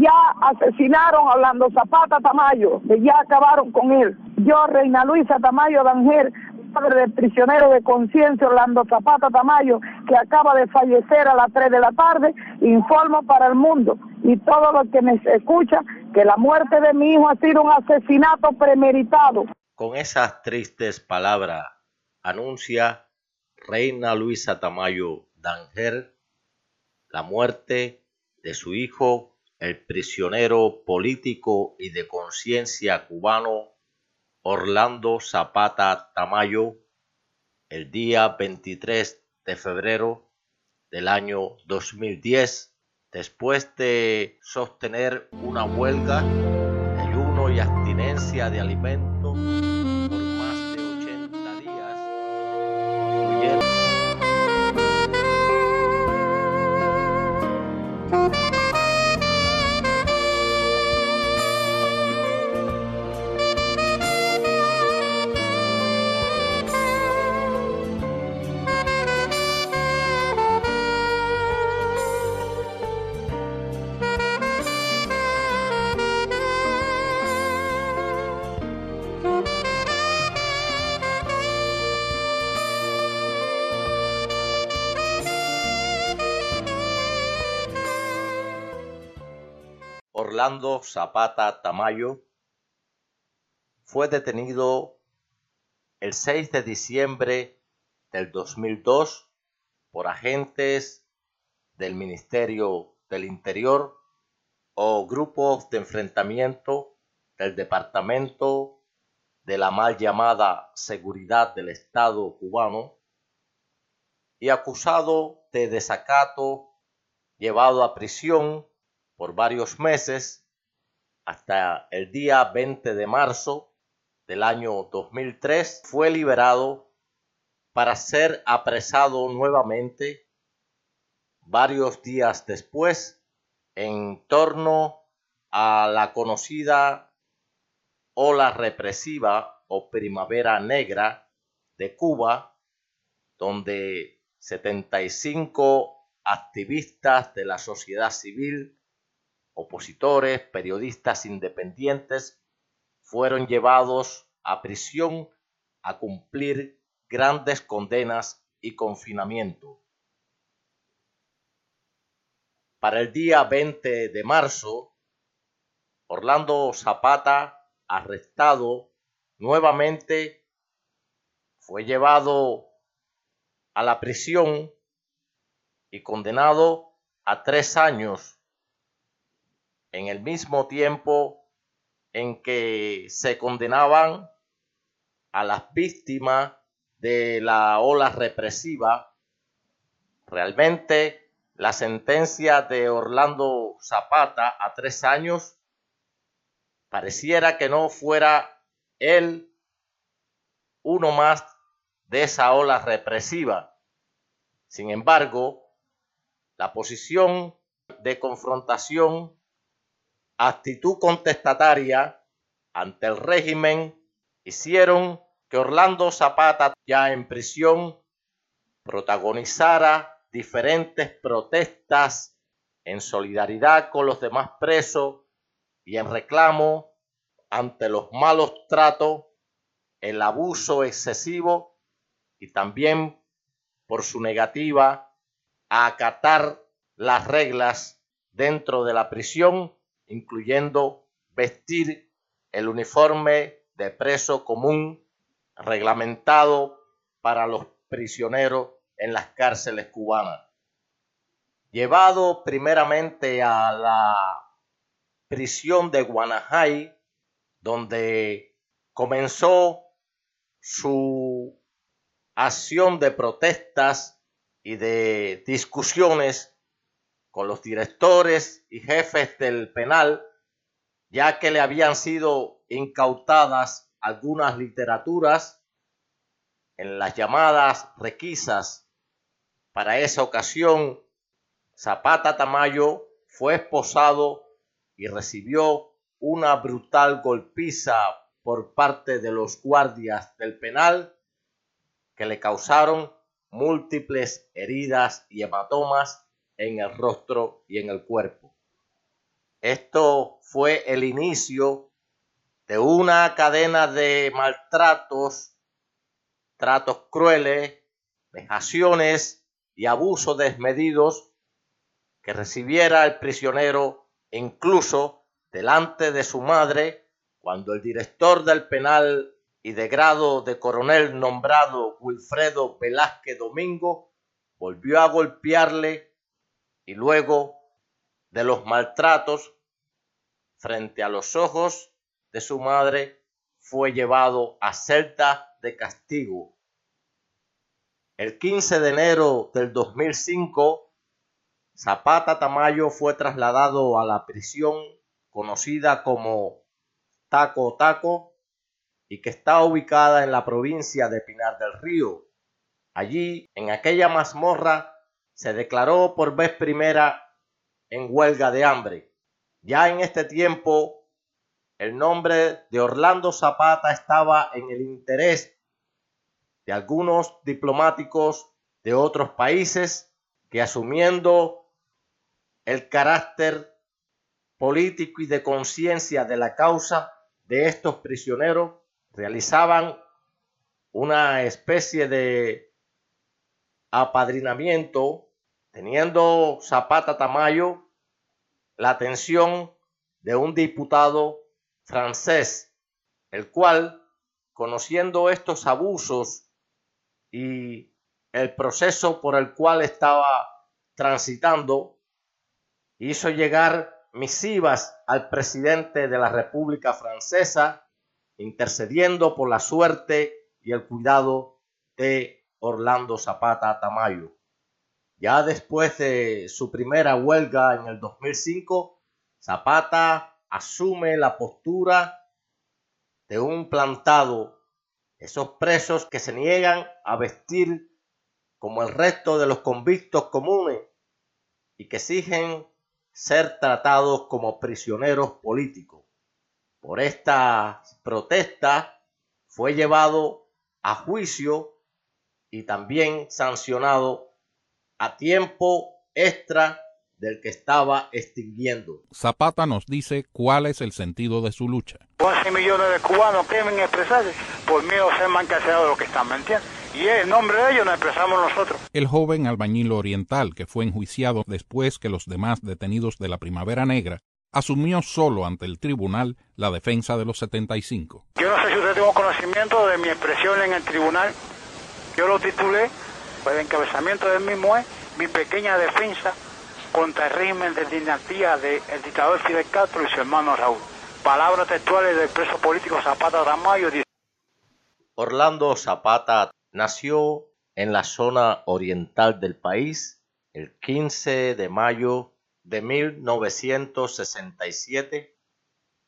Ya asesinaron a Orlando Zapata Tamayo, que ya acabaron con él. Yo, Reina Luisa Tamayo Danger, padre del prisionero de conciencia Orlando Zapata Tamayo, que acaba de fallecer a las 3 de la tarde, informo para el mundo y todo lo que me escucha que la muerte de mi hijo ha sido un asesinato premeditado. Con esas tristes palabras anuncia Reina Luisa Tamayo Danger la muerte de su hijo, el prisionero político y de conciencia cubano Orlando Zapata Tamayo, el día 23 de febrero del año 2010, después de sostener una huelga ayuno y abstinencia de alimentos Zapata Tamayo fue detenido el 6 de diciembre del 2002 por agentes del Ministerio del Interior o grupos de enfrentamiento del Departamento de la mal llamada Seguridad del Estado cubano y acusado de desacato llevado a prisión por varios meses hasta el día 20 de marzo del año 2003 fue liberado para ser apresado nuevamente varios días después en torno a la conocida ola represiva o primavera negra de Cuba, donde 75 activistas de la sociedad civil opositores, periodistas independientes fueron llevados a prisión a cumplir grandes condenas y confinamiento. Para el día 20 de marzo, Orlando Zapata, arrestado nuevamente, fue llevado a la prisión y condenado a tres años en el mismo tiempo en que se condenaban a las víctimas de la ola represiva, realmente la sentencia de Orlando Zapata a tres años pareciera que no fuera él uno más de esa ola represiva. Sin embargo, la posición de confrontación actitud contestataria ante el régimen hicieron que Orlando Zapata, ya en prisión, protagonizara diferentes protestas en solidaridad con los demás presos y en reclamo ante los malos tratos, el abuso excesivo y también por su negativa a acatar las reglas dentro de la prisión incluyendo vestir el uniforme de preso común reglamentado para los prisioneros en las cárceles cubanas. Llevado primeramente a la prisión de Guanajay, donde comenzó su acción de protestas y de discusiones con los directores y jefes del penal, ya que le habían sido incautadas algunas literaturas en las llamadas requisas. Para esa ocasión, Zapata Tamayo fue esposado y recibió una brutal golpiza por parte de los guardias del penal que le causaron múltiples heridas y hematomas en el rostro y en el cuerpo. Esto fue el inicio de una cadena de maltratos, tratos crueles, vejaciones y abusos desmedidos que recibiera el prisionero incluso delante de su madre cuando el director del penal y de grado de coronel nombrado Wilfredo Velázquez Domingo volvió a golpearle y luego de los maltratos frente a los ojos de su madre fue llevado a celda de castigo. El 15 de enero del 2005, Zapata Tamayo fue trasladado a la prisión conocida como Taco Taco y que está ubicada en la provincia de Pinar del Río. Allí, en aquella mazmorra, se declaró por vez primera en huelga de hambre. Ya en este tiempo, el nombre de Orlando Zapata estaba en el interés de algunos diplomáticos de otros países que asumiendo el carácter político y de conciencia de la causa de estos prisioneros, realizaban una especie de apadrinamiento, teniendo Zapata Tamayo la atención de un diputado francés, el cual, conociendo estos abusos y el proceso por el cual estaba transitando, hizo llegar misivas al presidente de la República Francesa, intercediendo por la suerte y el cuidado de Orlando Zapata Tamayo. Ya después de su primera huelga en el 2005, Zapata asume la postura de un plantado, esos presos que se niegan a vestir como el resto de los convictos comunes y que exigen ser tratados como prisioneros políticos. Por esta protesta fue llevado a juicio y también sancionado a tiempo extra del que estaba extinguiendo. Zapata nos dice cuál es el sentido de su lucha. 11 millones de cubanos temen expresarse por miedo a ser más de lo que están, ¿me entiendes? Y en nombre de ellos nos expresamos nosotros. El joven albañil oriental, que fue enjuiciado después que los demás detenidos de la Primavera Negra, asumió solo ante el tribunal la defensa de los 75. Yo no sé si usted tuvo conocimiento de mi expresión en el tribunal. Yo lo titulé, pues el encabezamiento del mismo es mi pequeña defensa contra el régimen de dinastía del dictador Fidel Castro y su hermano Raúl. Palabras textuales del preso político Zapata Tamayo. Orlando Zapata nació en la zona oriental del país el 15 de mayo de 1967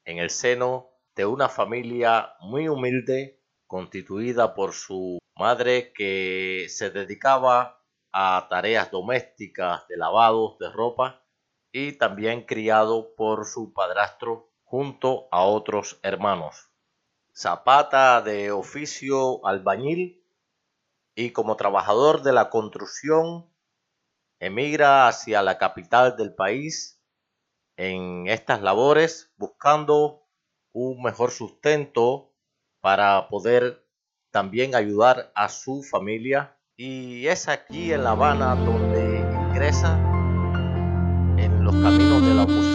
en el seno de una familia muy humilde constituida por su madre que se dedicaba a tareas domésticas de lavados de ropa y también criado por su padrastro junto a otros hermanos. Zapata de oficio albañil y como trabajador de la construcción emigra hacia la capital del país en estas labores buscando un mejor sustento para poder también ayudar a su familia. Y es aquí en La Habana donde ingresa en los caminos de la oposición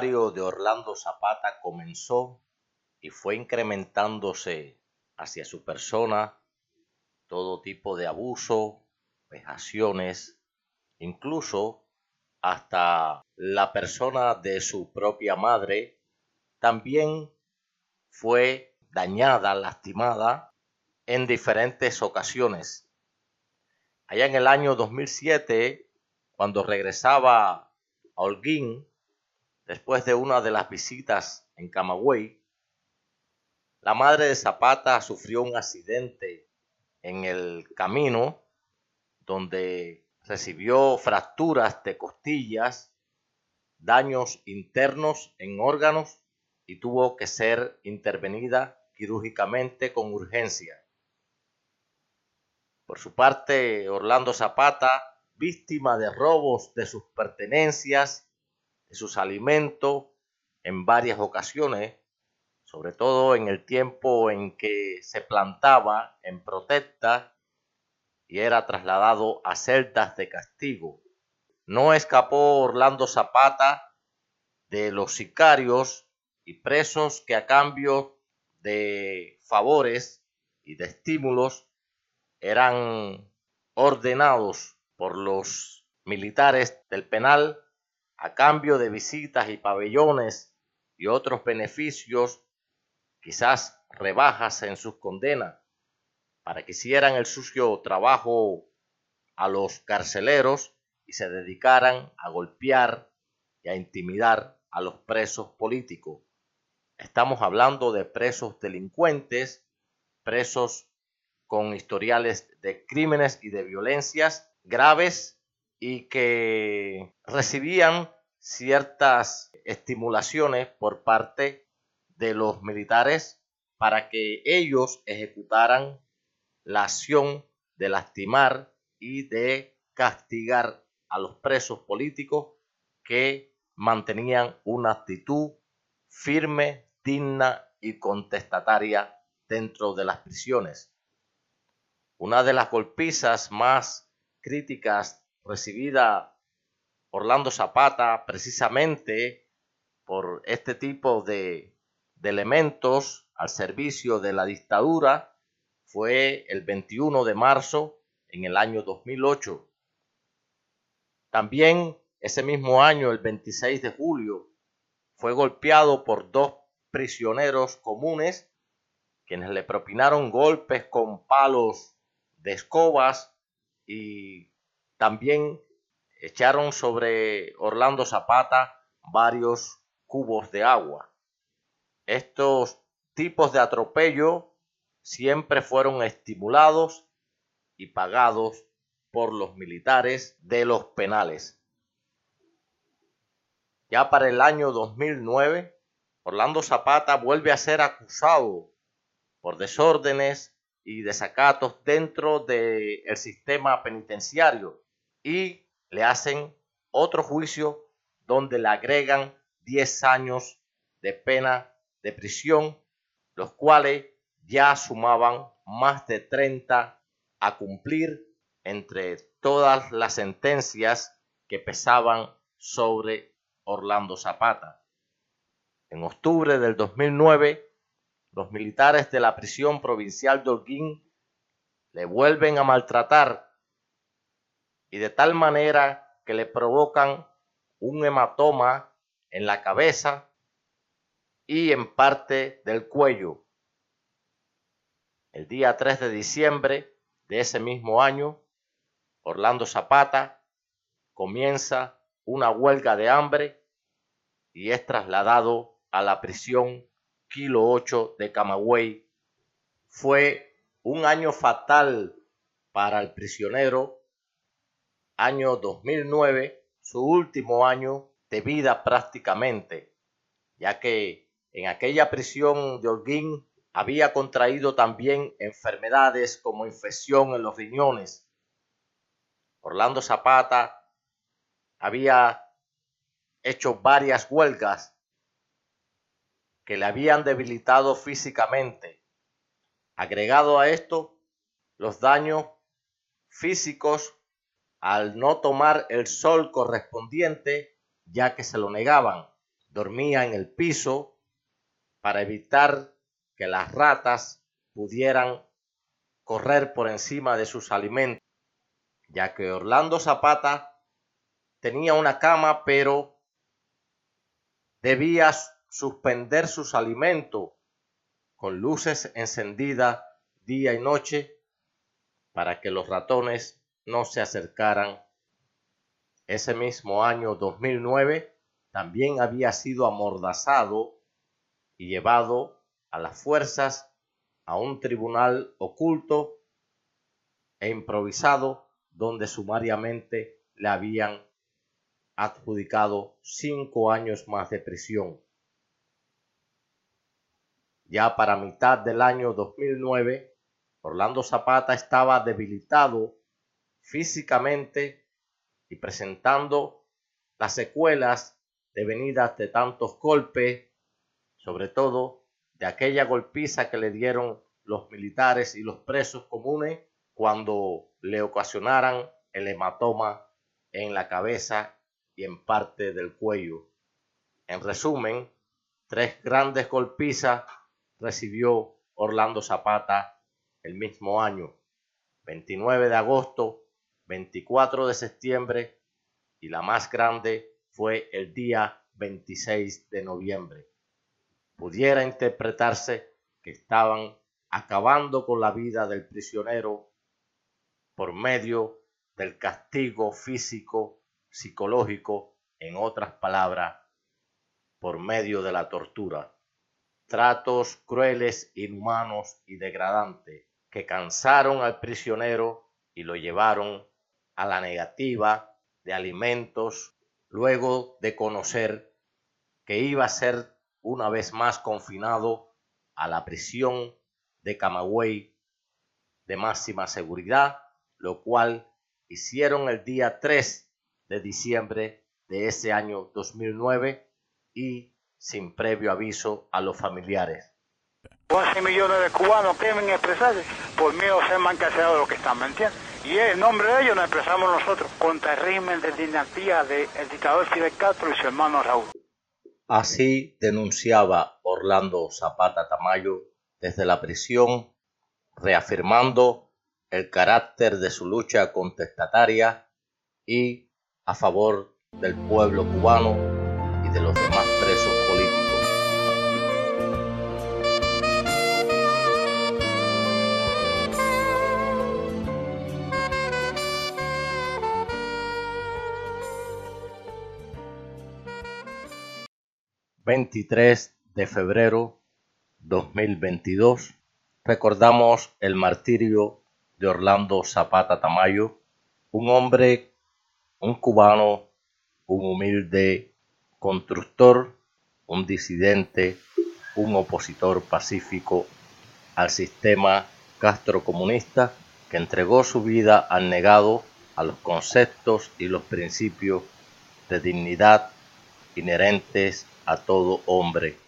de Orlando Zapata comenzó y fue incrementándose hacia su persona todo tipo de abuso, vejaciones, incluso hasta la persona de su propia madre también fue dañada, lastimada en diferentes ocasiones. Allá en el año 2007, cuando regresaba a Holguín, después de una de las visitas en Camagüey, la madre de Zapata sufrió un accidente en el camino donde recibió fracturas de costillas, daños internos en órganos y tuvo que ser intervenida quirúrgicamente con urgencia. Por su parte, Orlando Zapata, víctima de robos de sus pertenencias, de sus alimentos, en varias ocasiones, sobre todo en el tiempo en que se plantaba en protesta y era trasladado a celdas de castigo. No escapó Orlando Zapata de los sicarios y presos que a cambio de favores y de estímulos eran ordenados por los militares del penal a cambio de visitas y pabellones y otros beneficios, quizás rebajas en sus condenas, para que hicieran el sucio trabajo a los carceleros y se dedicaran a golpear y a intimidar a los presos políticos. Estamos hablando de presos delincuentes, presos con historiales de crímenes y de violencias graves y que recibían ciertas estimulaciones por parte de los militares para que ellos ejecutaran la acción de lastimar y de castigar a los presos políticos que mantenían una actitud firme, digna y contestataria dentro de las prisiones. Una de las golpizas más críticas recibida Orlando Zapata precisamente por este tipo de, de elementos al servicio de la dictadura fue el 21 de marzo en el año 2008. También ese mismo año, el 26 de julio, fue golpeado por dos prisioneros comunes quienes le propinaron golpes con palos de escobas y también echaron sobre Orlando Zapata varios cubos de agua. Estos tipos de atropello siempre fueron estimulados y pagados por los militares de los penales. Ya para el año 2009, Orlando Zapata vuelve a ser acusado por desórdenes y desacatos dentro del sistema penitenciario y le hacen otro juicio donde le agregan 10 años de pena de prisión, los cuales ya sumaban más de 30 a cumplir entre todas las sentencias que pesaban sobre Orlando Zapata. En octubre del 2009, los militares de la prisión provincial de Holguín le vuelven a maltratar y de tal manera que le provocan un hematoma en la cabeza y en parte del cuello. El día 3 de diciembre de ese mismo año, Orlando Zapata comienza una huelga de hambre y es trasladado a la prisión Kilo 8 de Camagüey. Fue un año fatal para el prisionero, año 2009, su último año de vida prácticamente, ya que en aquella prisión de Holguín había contraído también enfermedades como infección en los riñones, Orlando Zapata había hecho varias huelgas que le habían debilitado físicamente. Agregado a esto, los daños físicos al no tomar el sol correspondiente, ya que se lo negaban. Dormía en el piso para evitar que las ratas pudieran correr por encima de sus alimentos ya que Orlando Zapata tenía una cama, pero debía suspender sus alimentos con luces encendidas día y noche para que los ratones no se acercaran. Ese mismo año 2009 también había sido amordazado y llevado a las fuerzas a un tribunal oculto e improvisado donde sumariamente le habían adjudicado cinco años más de prisión. Ya para mitad del año 2009, Orlando Zapata estaba debilitado físicamente y presentando las secuelas devenidas de tantos golpes, sobre todo de aquella golpiza que le dieron los militares y los presos comunes cuando le ocasionaran el hematoma en la cabeza y en parte del cuello. En resumen, tres grandes golpizas recibió Orlando Zapata el mismo año, 29 de agosto, 24 de septiembre y la más grande fue el día 26 de noviembre. Pudiera interpretarse que estaban acabando con la vida del prisionero por medio del castigo físico psicológico, en otras palabras, por medio de la tortura. Tratos crueles, inhumanos y degradantes que cansaron al prisionero y lo llevaron a la negativa de alimentos luego de conocer que iba a ser una vez más confinado a la prisión de Camagüey de máxima seguridad, lo cual hicieron el día 3 de diciembre de ese año 2009 y sin previo aviso a los familiares. 11 millones de cubanos temen expresarse por miedo a ser más de lo que están, ¿me entiendes? Y en nombre de ellos nos expresamos nosotros contra el régimen de dinastía del dictador Fidel Castro y su hermano Raúl. Así denunciaba Orlando Zapata Tamayo desde la prisión, reafirmando el carácter de su lucha contestataria y a favor del pueblo cubano y de los demás ...23 de febrero 2022... ...recordamos el martirio de Orlando Zapata Tamayo... ...un hombre un cubano, un humilde constructor, un disidente, un opositor pacífico al sistema castrocomunista que entregó su vida al negado a los conceptos y los principios de dignidad inherentes a todo hombre.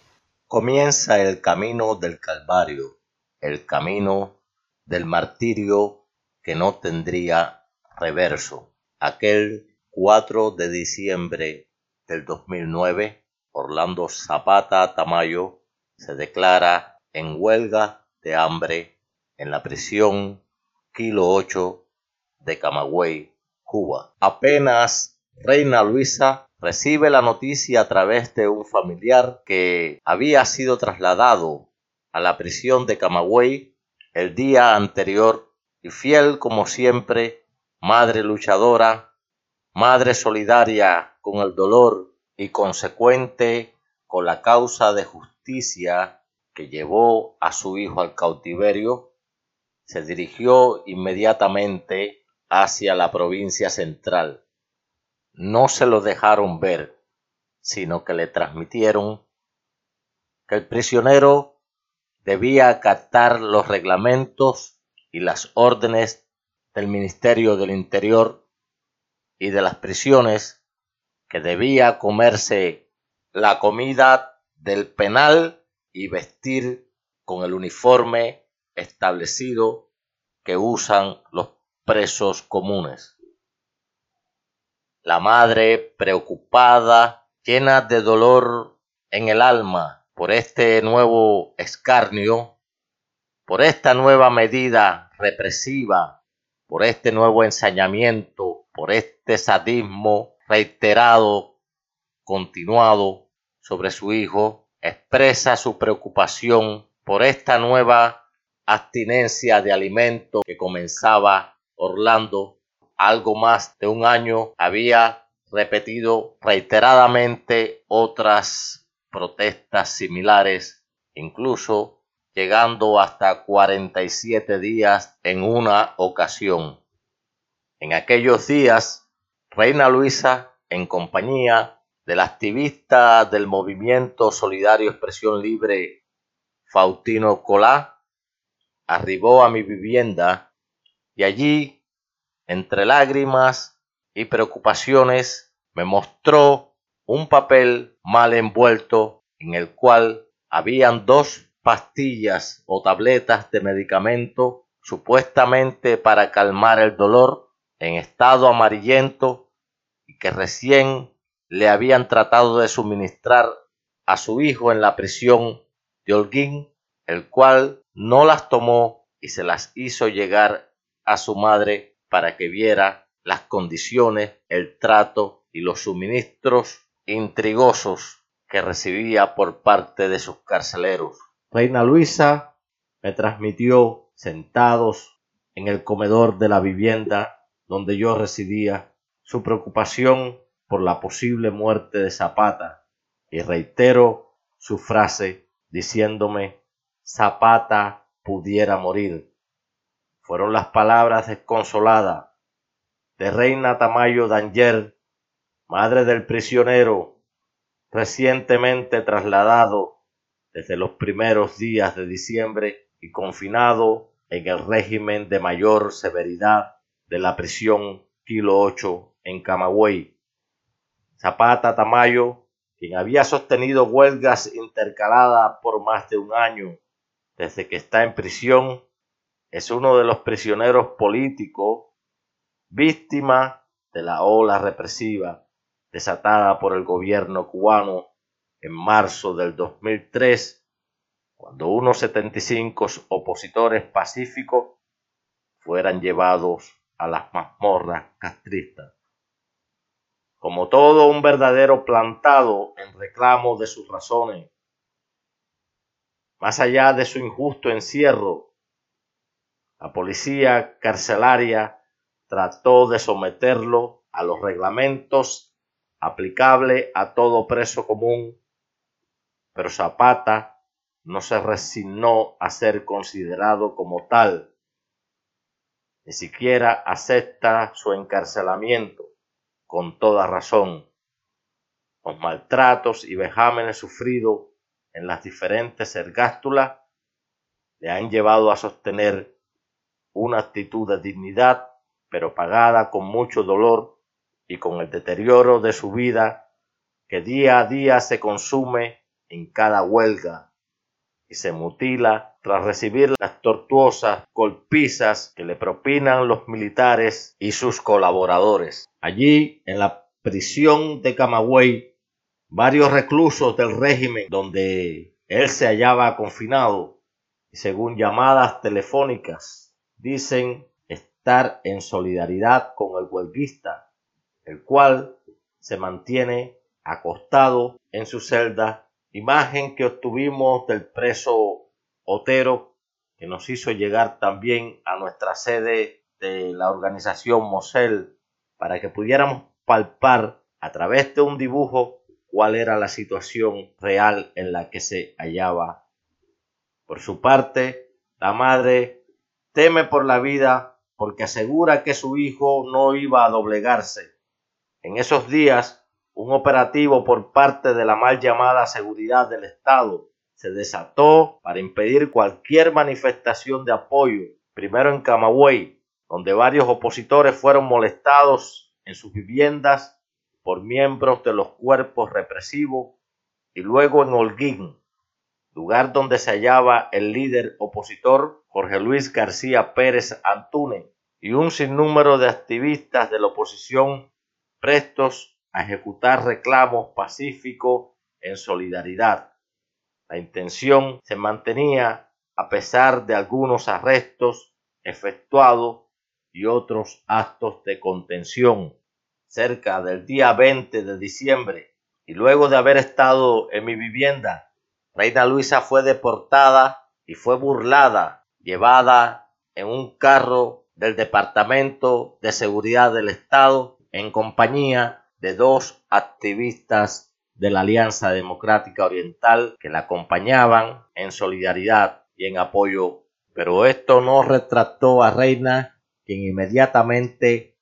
Comienza el camino del Calvario, el camino del martirio que no tendría reverso. Aquel 4 de diciembre del 2009, Orlando Zapata Tamayo se declara en huelga de hambre en la prisión Kilo 8 de Camagüey, Cuba. Apenas Reina Luisa recibe la noticia a través de un familiar que había sido trasladado a la prisión de Camagüey el día anterior y fiel como siempre madre luchadora, madre solidaria con el dolor y consecuente con la causa de justicia que llevó a su hijo al cautiverio, se dirigió inmediatamente hacia la provincia central. No se lo dejaron ver, sino que le transmitieron que el prisionero debía acatar los reglamentos y las órdenes del Ministerio del Interior y de las prisiones que debía comerse la comida del penal y vestir con el uniforme establecido que usan los presos comunes. La madre, preocupada, llena de dolor en el alma por este nuevo escarnio, por esta nueva medida represiva por este nuevo ensañamiento, por este sadismo reiterado, continuado sobre su hijo, expresa su preocupación por esta nueva abstinencia de alimento que comenzaba Orlando algo más de un año había repetido reiteradamente otras protestas similares, incluso llegando hasta 47 días en una ocasión. En aquellos días, Reina Luisa, en compañía del activista del movimiento Solidario Expresión Libre, Faustino Colá, arribó a mi vivienda y allí, entre lágrimas y preocupaciones, me mostró un papel mal envuelto en el cual habían dos pastillas o tabletas de medicamento supuestamente para calmar el dolor en estado amarillento y que recién le habían tratado de suministrar a su hijo en la prisión de Holguín, el cual no las tomó y se las hizo llegar a su madre para que viera las condiciones, el trato y los suministros intrigosos que recibía por parte de sus carceleros. Reina Luisa me transmitió sentados en el comedor de la vivienda donde yo residía su preocupación por la posible muerte de Zapata y reitero su frase diciéndome Zapata pudiera morir. Fueron las palabras desconsoladas de Reina Tamayo Danger, madre del prisionero recientemente trasladado desde los primeros días de diciembre y confinado en el régimen de mayor severidad de la prisión Kilo 8 en Camagüey. Zapata Tamayo, quien había sostenido huelgas intercaladas por más de un año desde que está en prisión, es uno de los prisioneros políticos víctima de la ola represiva desatada por el gobierno cubano en marzo del 2003, cuando unos 75 opositores pacíficos fueran llevados a las mazmorras castristas. Como todo un verdadero plantado en reclamo de sus razones, más allá de su injusto encierro, la policía carcelaria trató de someterlo a los reglamentos aplicables a todo preso común pero Zapata no se resignó a ser considerado como tal, ni siquiera acepta su encarcelamiento, con toda razón. Los maltratos y vejámenes sufridos en las diferentes ergástulas le han llevado a sostener una actitud de dignidad, pero pagada con mucho dolor y con el deterioro de su vida que día a día se consume en cada huelga y se mutila tras recibir las tortuosas golpizas que le propinan los militares y sus colaboradores. Allí, en la prisión de Camagüey, varios reclusos del régimen donde él se hallaba confinado según llamadas telefónicas dicen estar en solidaridad con el huelguista, el cual se mantiene acostado en su celda imagen que obtuvimos del preso Otero, que nos hizo llegar también a nuestra sede de la organización Mosel, para que pudiéramos palpar a través de un dibujo cuál era la situación real en la que se hallaba. Por su parte, la madre teme por la vida porque asegura que su hijo no iba a doblegarse. En esos días un operativo por parte de la mal llamada seguridad del Estado se desató para impedir cualquier manifestación de apoyo, primero en Camagüey, donde varios opositores fueron molestados en sus viviendas por miembros de los cuerpos represivos, y luego en Holguín, lugar donde se hallaba el líder opositor Jorge Luis García Pérez Antúnez y un sinnúmero de activistas de la oposición prestos a ejecutar reclamos pacíficos en solidaridad. La intención se mantenía a pesar de algunos arrestos efectuados y otros actos de contención. Cerca del día 20 de diciembre y luego de haber estado en mi vivienda, Reina Luisa fue deportada y fue burlada, llevada en un carro del Departamento de Seguridad del Estado en compañía de dos activistas de la Alianza Democrática Oriental que la acompañaban en solidaridad y en apoyo, pero esto no retractó a Reina, quien inmediatamente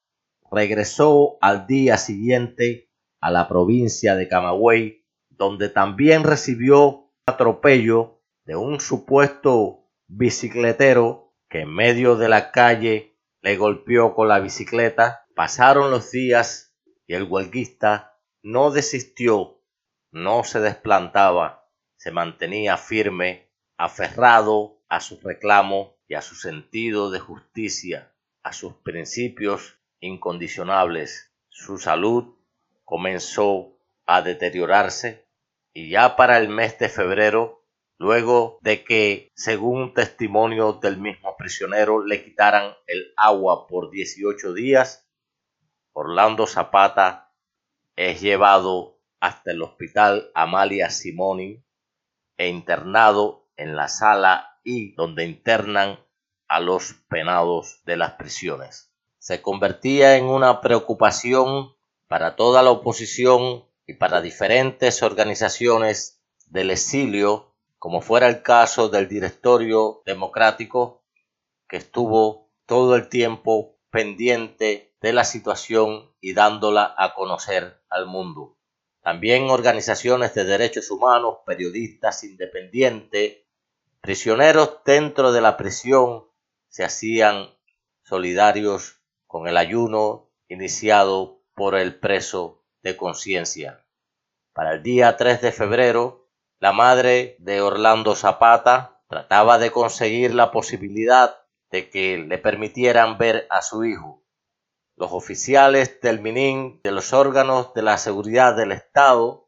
regresó al día siguiente a la provincia de Camagüey, donde también recibió atropello de un supuesto bicicletero que en medio de la calle le golpeó con la bicicleta. Pasaron los días y el huelguista no desistió, no se desplantaba, se mantenía firme, aferrado a su reclamo y a su sentido de justicia, a sus principios incondicionables. Su salud comenzó a deteriorarse y ya para el mes de febrero, luego de que, según testimonio del mismo prisionero, le quitaran el agua por 18 días, Orlando Zapata es llevado hasta el hospital Amalia Simoni e internado en la sala I donde internan a los penados de las prisiones. Se convertía en una preocupación para toda la oposición y para diferentes organizaciones del exilio, como fuera el caso del directorio democrático, que estuvo todo el tiempo pendiente de la situación y dándola a conocer al mundo. También organizaciones de derechos humanos, periodistas independientes, prisioneros dentro de la prisión se hacían solidarios con el ayuno iniciado por el preso de conciencia. Para el día 3 de febrero, la madre de Orlando Zapata trataba de conseguir la posibilidad de que le permitieran ver a su hijo. Los oficiales del MININ, de los órganos de la seguridad del Estado,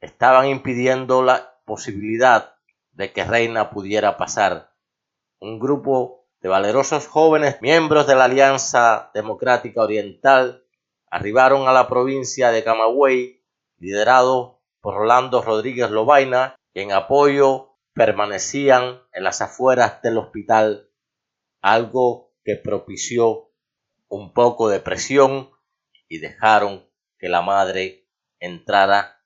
estaban impidiendo la posibilidad de que Reina pudiera pasar. Un grupo de valerosos jóvenes miembros de la Alianza Democrática Oriental arribaron a la provincia de Camagüey, liderado por Rodríguez Lobaina, en apoyo permanecían en las afueras del hospital, algo que propició un poco de presión y dejaron que la madre entrara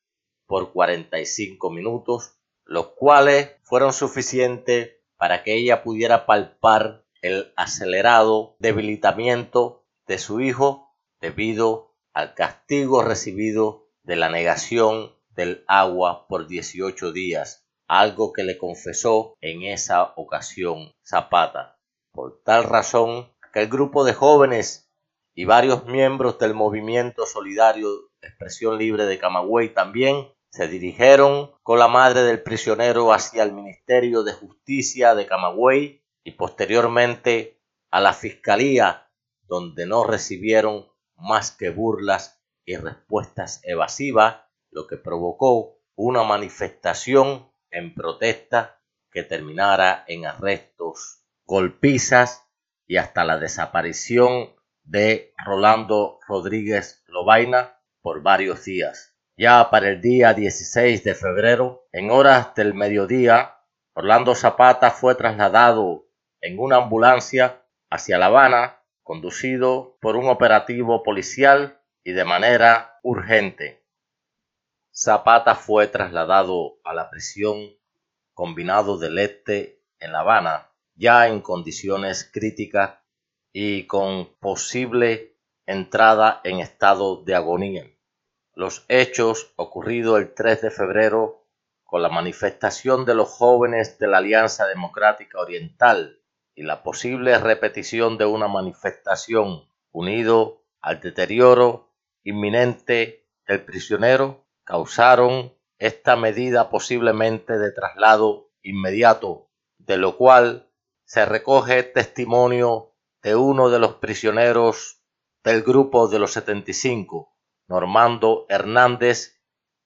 por 45 minutos, los cuales fueron suficientes para que ella pudiera palpar el acelerado debilitamiento de su hijo debido al castigo recibido de la negación del agua por 18 días, algo que le confesó en esa ocasión Zapata. Por tal razón, aquel grupo de jóvenes y varios miembros del movimiento solidario Expresión Libre de Camagüey también se dirigieron con la madre del prisionero hacia el Ministerio de Justicia de Camagüey y posteriormente a la Fiscalía, donde no recibieron más que burlas y respuestas evasivas, lo que provocó una manifestación en protesta que terminara en arrestos, golpizas y hasta la desaparición de Rolando Rodríguez Lobaina por varios días. Ya para el día 16 de febrero, en horas del mediodía, Orlando Zapata fue trasladado en una ambulancia hacia La Habana conducido por un operativo policial y de manera urgente. Zapata fue trasladado a la prisión combinado del Este en La Habana, ya en condiciones críticas y con posible entrada en estado de agonía. Los hechos ocurridos el 3 de febrero con la manifestación de los jóvenes de la Alianza Democrática Oriental y la posible repetición de una manifestación unido al deterioro inminente del prisionero causaron esta medida posiblemente de traslado inmediato, de lo cual se recoge testimonio de uno de los prisioneros del grupo de los 75, Normando Hernández,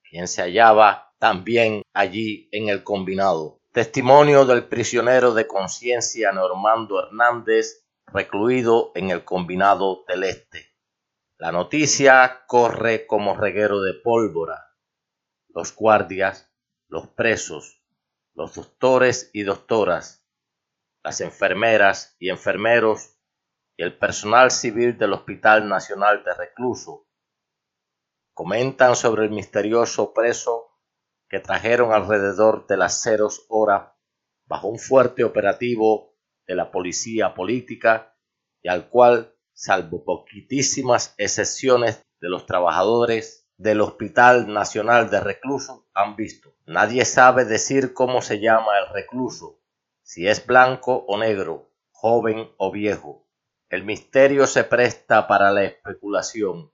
quien se hallaba también allí en el combinado. Testimonio del prisionero de conciencia Normando Hernández, recluido en el combinado del Este. La noticia corre como reguero de pólvora. Los guardias, los presos, los doctores y doctoras, las enfermeras y enfermeros y el personal civil del Hospital Nacional de Recluso comentan sobre el misterioso preso que trajeron alrededor de las ceros horas bajo un fuerte operativo de la policía política y al cual, salvo poquitísimas excepciones de los trabajadores del Hospital Nacional de Reclusos, han visto. Nadie sabe decir cómo se llama el recluso, si es blanco o negro, joven o viejo. El misterio se presta para la especulación.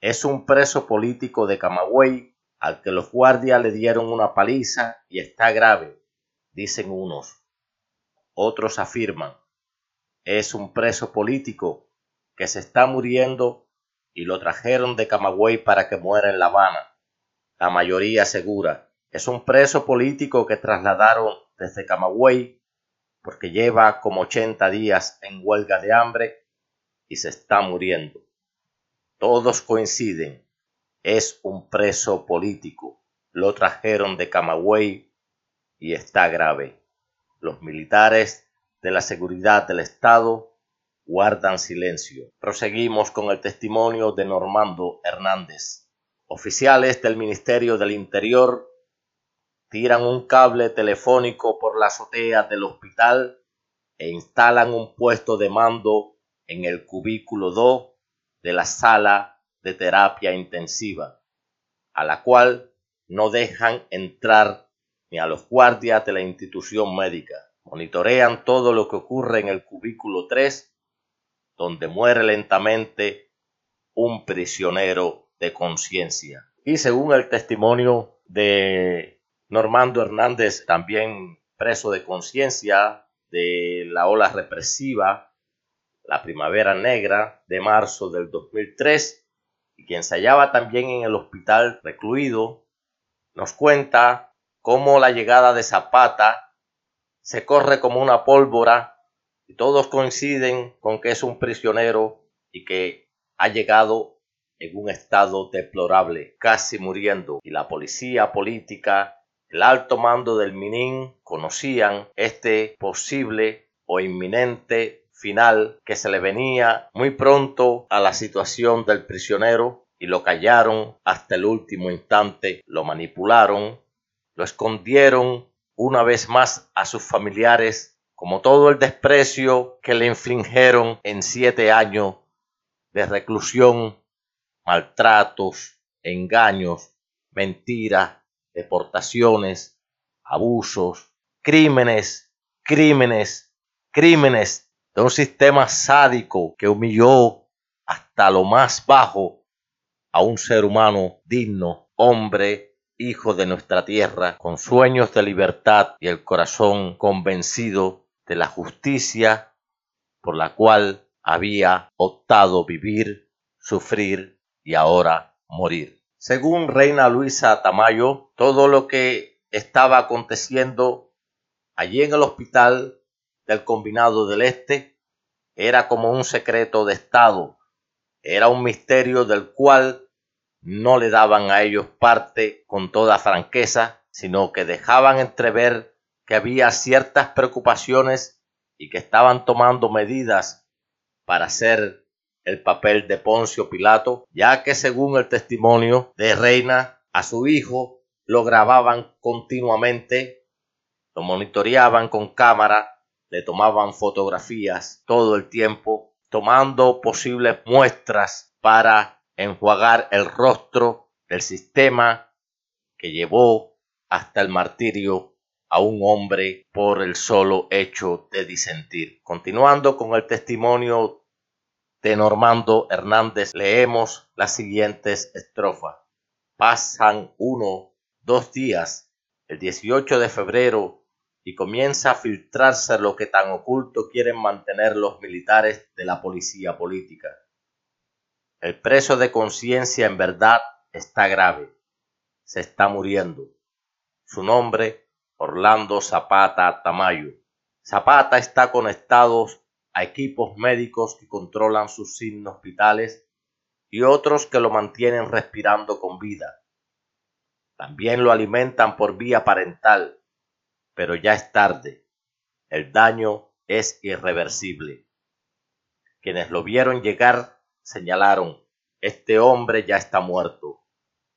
Es un preso político de Camagüey al que los guardias le dieron una paliza y está grave, dicen unos. Otros afirman, es un preso político que se está muriendo y lo trajeron de Camagüey para que muera en La Habana. La mayoría asegura, es un preso político que trasladaron desde Camagüey porque lleva como 80 días en huelga de hambre y se está muriendo. Todos coinciden es un preso político. Lo trajeron de Camagüey y está grave. Los militares de la seguridad del Estado guardan silencio. Proseguimos con el testimonio de Normando Hernández. Oficiales del Ministerio del Interior tiran un cable telefónico por la azotea del hospital e instalan un puesto de mando en el cubículo 2 de la sala de terapia intensiva, a la cual no dejan entrar ni a los guardias de la institución médica. Monitorean todo lo que ocurre en el cubículo 3, donde muere lentamente un prisionero de conciencia. Y según el testimonio de Normando Hernández, también preso de conciencia de la ola represiva, la primavera negra de marzo del 2003, quien se hallaba también en el hospital recluido, nos cuenta cómo la llegada de Zapata se corre como una pólvora todos coinciden con que es un prisionero y que ha llegado en un estado deplorable, casi muriendo, y la policía política, el alto mando del Minin conocían este posible o inminente final que se le venía muy pronto a la situación del prisionero y lo callaron hasta el último instante, lo manipularon, lo escondieron una vez más a sus familiares, como todo el desprecio que le infligieron en siete años de reclusión, maltratos, engaños, mentiras, deportaciones, abusos, crímenes, crímenes, crímenes de un sistema sádico que humilló hasta lo más bajo a un ser humano digno, hombre, hijo de nuestra tierra, con sueños de libertad y el corazón convencido de la justicia por la cual había optado vivir, sufrir y ahora morir. Según Reina Luisa Tamayo, todo lo que estaba aconteciendo allí en el hospital del combinado del Este era como un secreto de Estado, era un misterio del cual no le daban a ellos parte con toda franqueza, sino que dejaban entrever que había ciertas preocupaciones y que estaban tomando medidas para hacer el papel de Poncio Pilato, ya que según el testimonio de Reina, a su hijo lo grababan continuamente, lo monitoreaban con cámara le tomaban fotografías todo el tiempo, tomando posibles muestras para enjuagar el rostro del sistema que llevó hasta el martirio a un hombre por el solo hecho de disentir. Continuando con el testimonio de Normando Hernández, leemos las siguientes estrofas. Pasan uno, dos días, el 18 de febrero y comienza a filtrarse lo que tan oculto quieren mantener los militares de la policía política. El preso de conciencia en verdad está grave, se está muriendo. Su nombre, Orlando Zapata Tamayo. Zapata está conectado a equipos médicos que controlan sus signos vitales y otros que lo mantienen respirando con vida. También lo alimentan por vía parental pero ya es tarde. El daño es irreversible. Quienes lo vieron llegar señalaron, este hombre ya está muerto.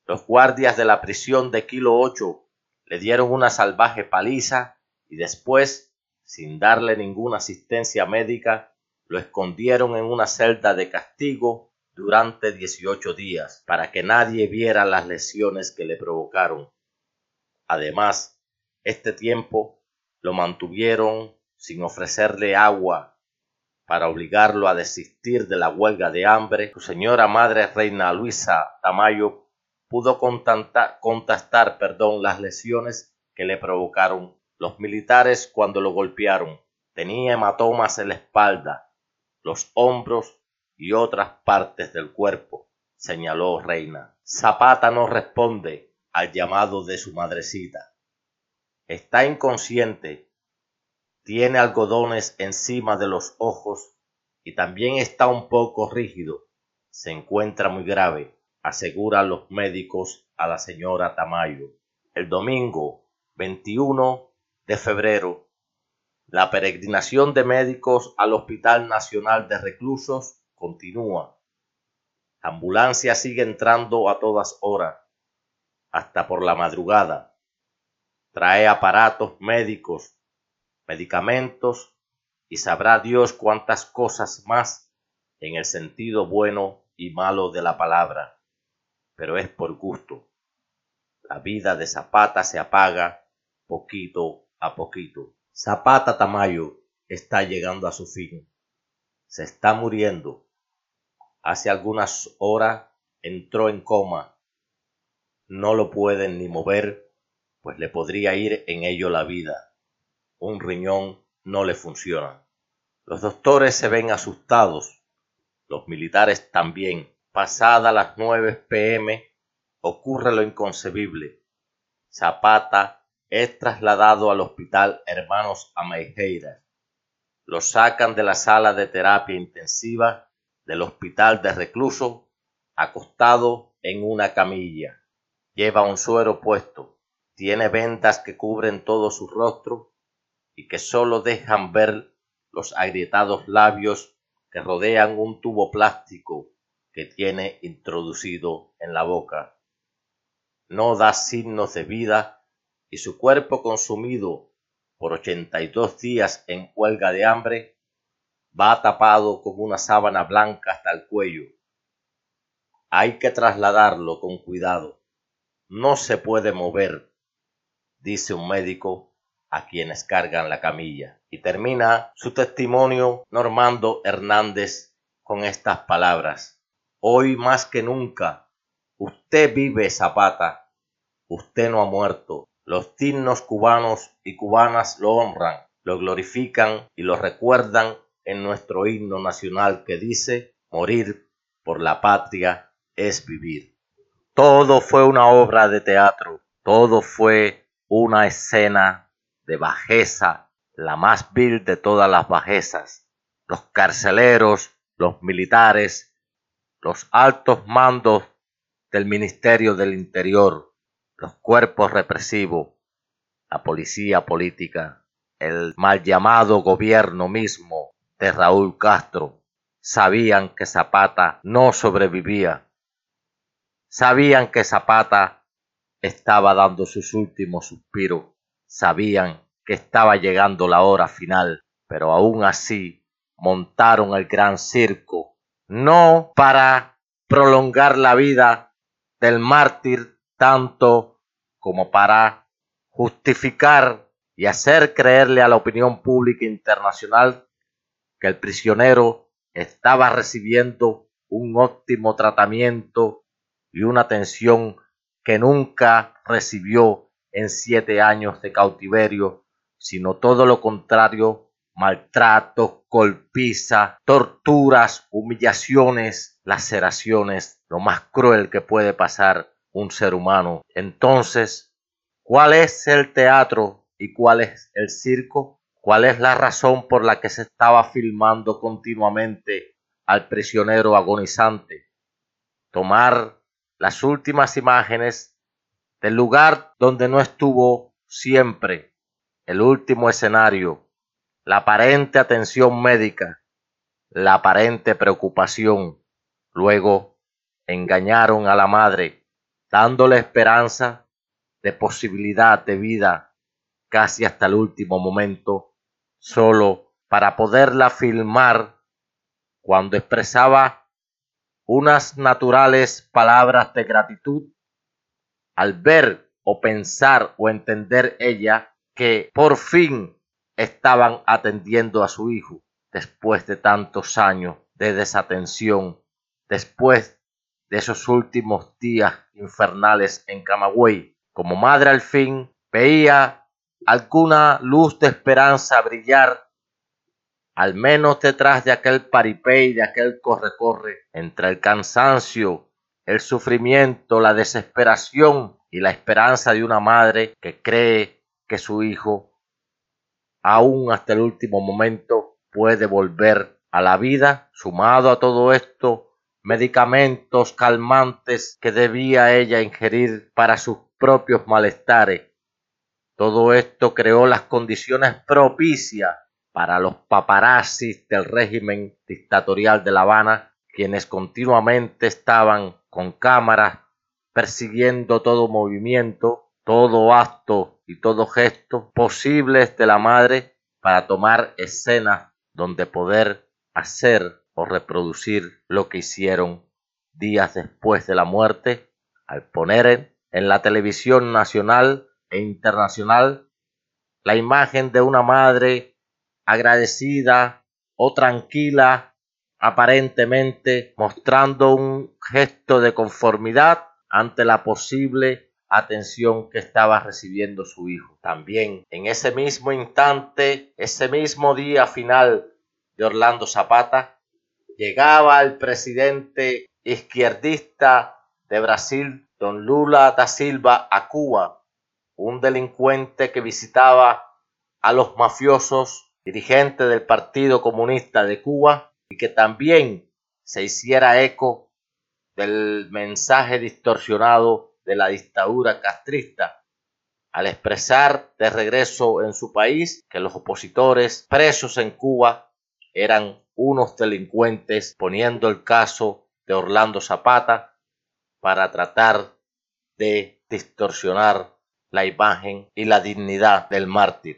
Los guardias de la prisión de Kilo 8 le dieron una salvaje paliza y después, sin darle ninguna asistencia médica, lo escondieron en una celda de castigo durante 18 días para que nadie viera las lesiones que le provocaron. Además, este tiempo lo mantuvieron sin ofrecerle agua para obligarlo a desistir de la huelga de hambre. Su señora madre reina Luisa Tamayo pudo contestar perdón, las lesiones que le provocaron los militares cuando lo golpearon. Tenía hematomas en la espalda, los hombros y otras partes del cuerpo, señaló Reina. Zapata no responde al llamado de su madrecita. Está inconsciente, tiene algodones encima de los ojos y también está un poco rígido. Se encuentra muy grave aseguran los médicos a la señora Tamayo. El domingo 21 de febrero, la peregrinación de médicos al Hospital Nacional de Reclusos continúa. La ambulancia sigue entrando a todas horas, hasta por la madrugada. Trae aparatos médicos, medicamentos y sabrá Dios cuántas cosas más en el sentido bueno y malo de la palabra pero es por gusto. La vida de Zapata se apaga poquito a poquito. Zapata Tamayo está llegando a su fin. Se está muriendo. Hace algunas horas entró en coma. No lo pueden ni mover, pues le podría ir en ello la vida. Un riñón no le funciona. Los doctores se ven asustados, los militares también Pasada las 9 pm ocurre lo inconcebible. Zapata es trasladado al hospital Hermanos Ameijeiras. Lo sacan de la sala de terapia intensiva del hospital de recluso, acostado en una camilla. Lleva un suero puesto, tiene vendas que cubren todo su rostro y que sólo dejan ver los agrietados labios que rodean un tubo plástico que tiene introducido en la boca. No da signos de vida y su cuerpo consumido por ochenta y dos días en huelga de hambre va tapado con una sábana blanca hasta el cuello. Hay que trasladarlo con cuidado. No se puede mover, dice un médico a quienes cargan la camilla. Y termina su testimonio Normando Hernández con estas palabras. Hoy más que nunca, usted vive Zapata, usted no ha muerto. Los dignos cubanos y cubanas lo honran, lo glorifican y lo recuerdan en nuestro himno nacional que dice, morir por la patria es vivir. Todo fue una obra de teatro, todo fue una escena de bajeza, la más vil de todas las bajezas. Los carceleros, los militares, los altos mandos del Ministerio del Interior, los cuerpos represivos, la policía política, el mal llamado gobierno mismo de Raúl Castro, sabían que Zapata no sobrevivía, sabían que Zapata estaba dando sus últimos suspiros, sabían que estaba llegando la hora final, pero aún así montaron el gran circo no para prolongar la vida del mártir tanto como para justificar y hacer creerle a la opinión pública internacional que el prisionero estaba recibiendo un óptimo tratamiento y una atención que nunca recibió en siete años de cautiverio, sino todo lo contrario maltrato, golpiza, torturas, humillaciones, laceraciones, lo más cruel que puede pasar un ser humano. Entonces, ¿cuál es el teatro y cuál es el circo? ¿Cuál es la razón por la que se estaba filmando continuamente al prisionero agonizante? Tomar las últimas imágenes del lugar donde no estuvo siempre, el último escenario la aparente atención médica, la aparente preocupación. Luego engañaron a la madre, dándole esperanza de posibilidad de vida casi hasta el último momento, solo para poderla filmar cuando expresaba unas naturales palabras de gratitud al ver o pensar o entender ella que por fin estaban atendiendo a su hijo después de tantos años de desatención, después de esos últimos días infernales en Camagüey. Como madre al fin veía alguna luz de esperanza brillar, al menos detrás de aquel paripé y de aquel corre-corre, entre el cansancio, el sufrimiento, la desesperación y la esperanza de una madre que cree que su hijo, aún hasta el último momento, puede volver a la vida, sumado a todo esto, medicamentos calmantes que debía ella ingerir para sus propios malestares. Todo esto creó las condiciones propicias para los paparazzis del régimen dictatorial de La Habana, quienes continuamente estaban con cámaras persiguiendo todo movimiento, todo acto y todo gesto posibles de la madre para tomar escenas donde poder hacer o reproducir lo que hicieron días después de la muerte al poner en la televisión nacional e internacional la imagen de una madre agradecida o tranquila aparentemente mostrando un gesto de conformidad ante la posible atención que estaba recibiendo su hijo. También en ese mismo instante, ese mismo día final de Orlando Zapata, llegaba el presidente izquierdista de Brasil, don Lula da Silva, a Cuba, un delincuente que visitaba a los mafiosos dirigentes del Partido Comunista de Cuba y que también se hiciera eco del mensaje distorsionado de la dictadura castrista al expresar de regreso en su país que los opositores presos en Cuba eran unos delincuentes poniendo el caso de Orlando Zapata para tratar de distorsionar la imagen y la dignidad del mártir.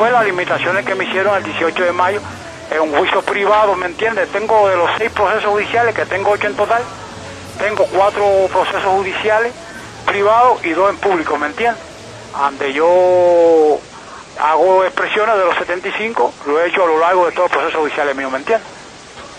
Pues las limitaciones que me hicieron el 18 de mayo en un juicio privado, ¿me entiendes? Tengo de los seis procesos judiciales, que tengo ocho en total, tengo cuatro procesos judiciales privados y dos en público, ¿me entiendes? Donde yo hago expresiones de los 75, lo he hecho a lo largo de todos los procesos judiciales míos, ¿me entiendes?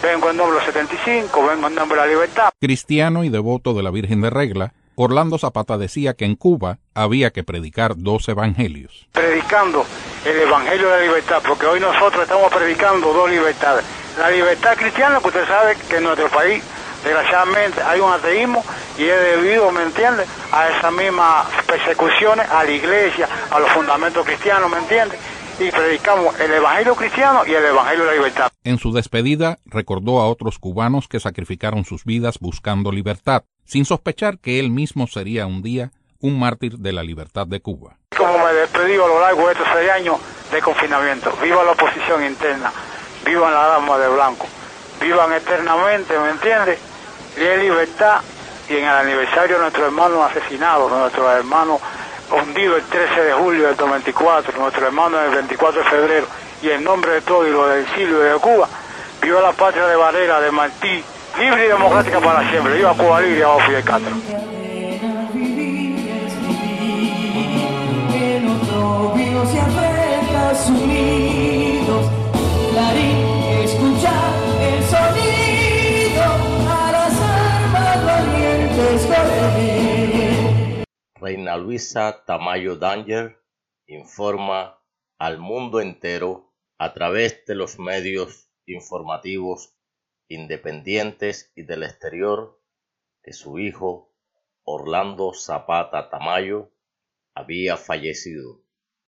Vengo en nombre de los 75, vengo en nombre de la libertad. Cristiano y devoto de la Virgen de Regla, Orlando Zapata decía que en Cuba había que predicar dos evangelios. Predicando el evangelio de la libertad, porque hoy nosotros estamos predicando dos libertades. La libertad cristiana, que usted sabe que en nuestro país, desgraciadamente, hay un ateísmo y es debido, ¿me entiende?, a esas mismas persecuciones a la iglesia, a los fundamentos cristianos, ¿me entiende? Y predicamos el evangelio cristiano y el evangelio de la libertad. En su despedida recordó a otros cubanos que sacrificaron sus vidas buscando libertad sin sospechar que él mismo sería un día un mártir de la libertad de Cuba. Como me despedido a lo largo de estos seis años de confinamiento, viva la oposición interna, viva la dama de blanco, vivan eternamente, ¿me entiendes? Y en libertad y en el aniversario de nuestro hermano asesinado, nuestro hermano hundido el 13 de julio del 94, nuestro hermano el 24 de febrero, y en nombre de todo y lo del exilio de Cuba, viva la patria de Varela, de Martí, libre y democrática para siempre. Viva Cuba libre a Fidel Castro. Reina Luisa Tamayo Danger informa al mundo entero a través de los medios informativos independientes y del exterior que su hijo Orlando Zapata Tamayo había fallecido.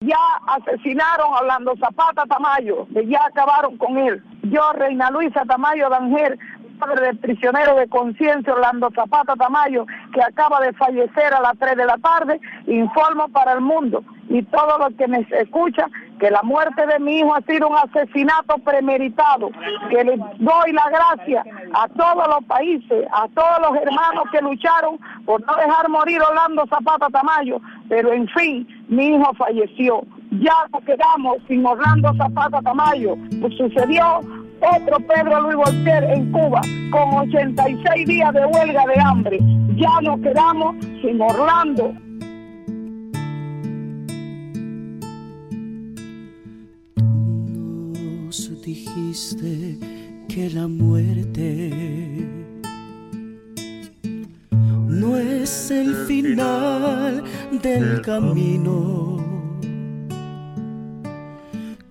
Ya asesinaron a Orlando Zapata Tamayo, ya acabaron con él. Yo, Reina Luisa Tamayo Danger, padre del prisionero de conciencia Orlando Zapata Tamayo, que acaba de fallecer a las 3 de la tarde, informo para el mundo y todo lo que me escucha que la muerte de mi hijo ha sido un asesinato premeditado, que le doy la gracia a todos los países, a todos los hermanos que lucharon por no dejar morir Orlando Zapata Tamayo, pero en fin, mi hijo falleció. Ya nos quedamos sin Orlando Zapata Tamayo, pues sucedió otro Pedro Luis Voltaire en Cuba con 86 días de huelga de hambre. Ya nos quedamos sin Orlando. Tú dijiste que la muerte no es el final del camino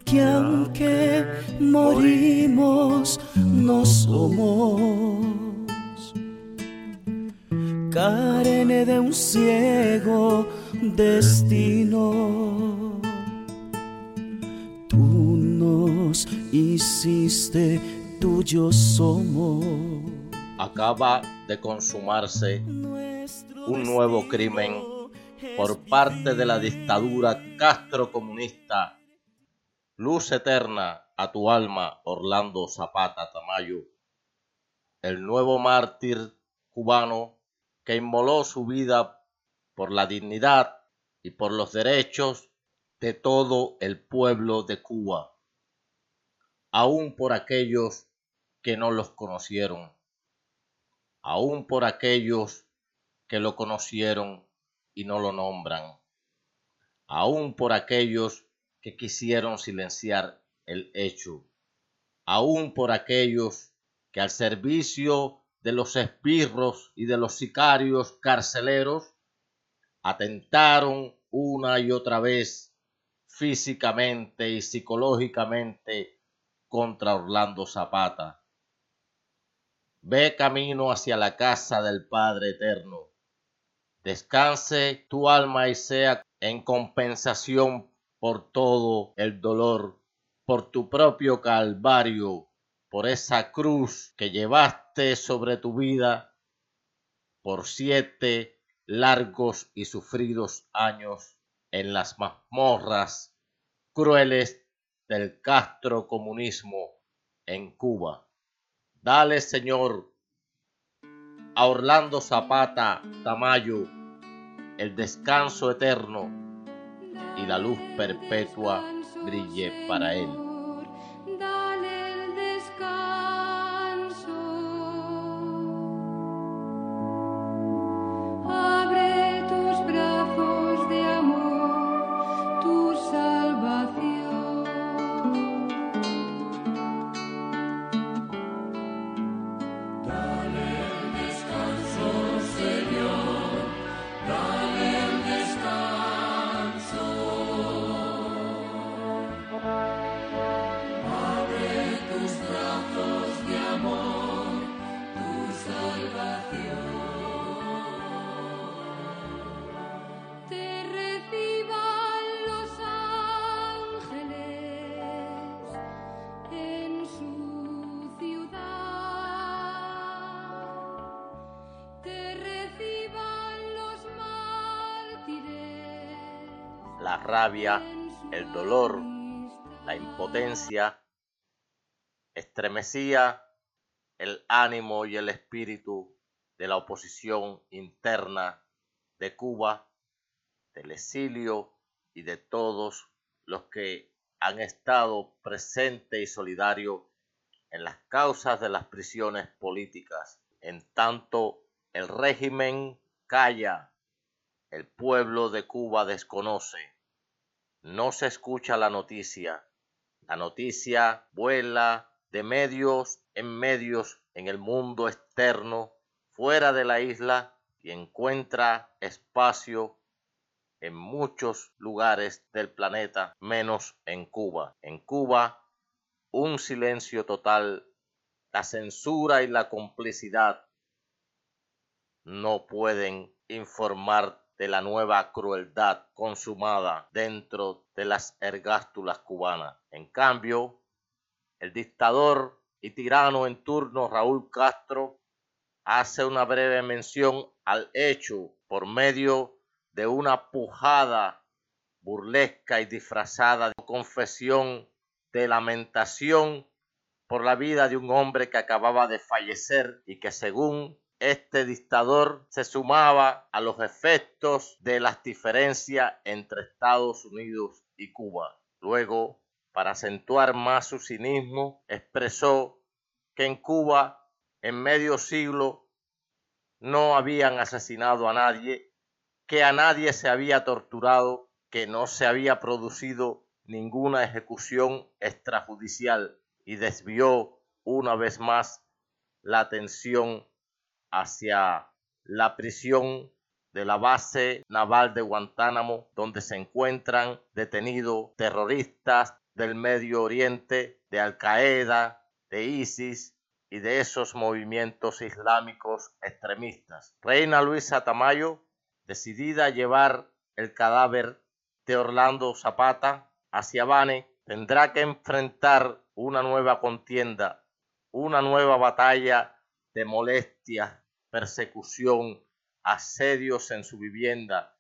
que aunque morimos no somos carne de un ciego destino. Tú nos hiciste, tuyo somos. Acaba de consumarse un nuevo crimen por parte de la dictadura castrocomunista Luz eterna a tu alma, Orlando Zapata Tamayo, el nuevo mártir cubano que inmoló su vida por la dignidad y por los derechos de todo el pueblo de Cuba, aún por aquellos que no los conocieron, aún por aquellos que lo conocieron y no lo nombran, aún por aquellos que quisieron silenciar el hecho, aun por aquellos que al servicio de los espirros y de los sicarios carceleros atentaron una y otra vez físicamente y psicológicamente contra Orlando Zapata. Ve camino hacia la casa del Padre Eterno. Descanse tu alma y sea en compensación por todo el dolor, por tu propio calvario, por esa cruz que llevaste sobre tu vida por siete largos y sufridos años en las mazmorras crueles del castro comunismo en Cuba. Dale, Señor, a Orlando Zapata Tamayo el descanso eterno y la luz perpetua brille para él. Rabia, el dolor, la impotencia, estremecía el ánimo y el espíritu de la oposición interna de Cuba, del exilio y de todos los que han estado presentes y solidarios en las causas de las prisiones políticas. En tanto, el régimen calla, el pueblo de Cuba desconoce no se escucha la noticia. La noticia vuela de medios en medios en el mundo externo, fuera de la isla, y encuentra espacio en muchos lugares del planeta, menos en Cuba. En Cuba, un silencio total, la censura y la complicidad no pueden informar de la nueva crueldad consumada dentro de las ergástulas cubanas. En cambio, el dictador y tirano en turno Raúl Castro hace una breve mención al hecho por medio de una pujada burlesca y disfrazada de confesión de lamentación por la vida de un hombre que acababa de fallecer y que según este dictador se sumaba a los efectos de las diferencias entre Estados Unidos y Cuba. Luego, para acentuar más su cinismo, expresó que en Cuba en medio siglo no habían asesinado a nadie, que a nadie se había torturado, que no se había producido ninguna ejecución extrajudicial y desvió una vez más la atención hacia la prisión de la base naval de Guantánamo, donde se encuentran detenidos terroristas del Medio Oriente, de Al Qaeda, de ISIS y de esos movimientos islámicos extremistas. Reina Luisa Tamayo, decidida a llevar el cadáver de Orlando Zapata hacia Bane, tendrá que enfrentar una nueva contienda, una nueva batalla de molestia, persecución, asedios en su vivienda.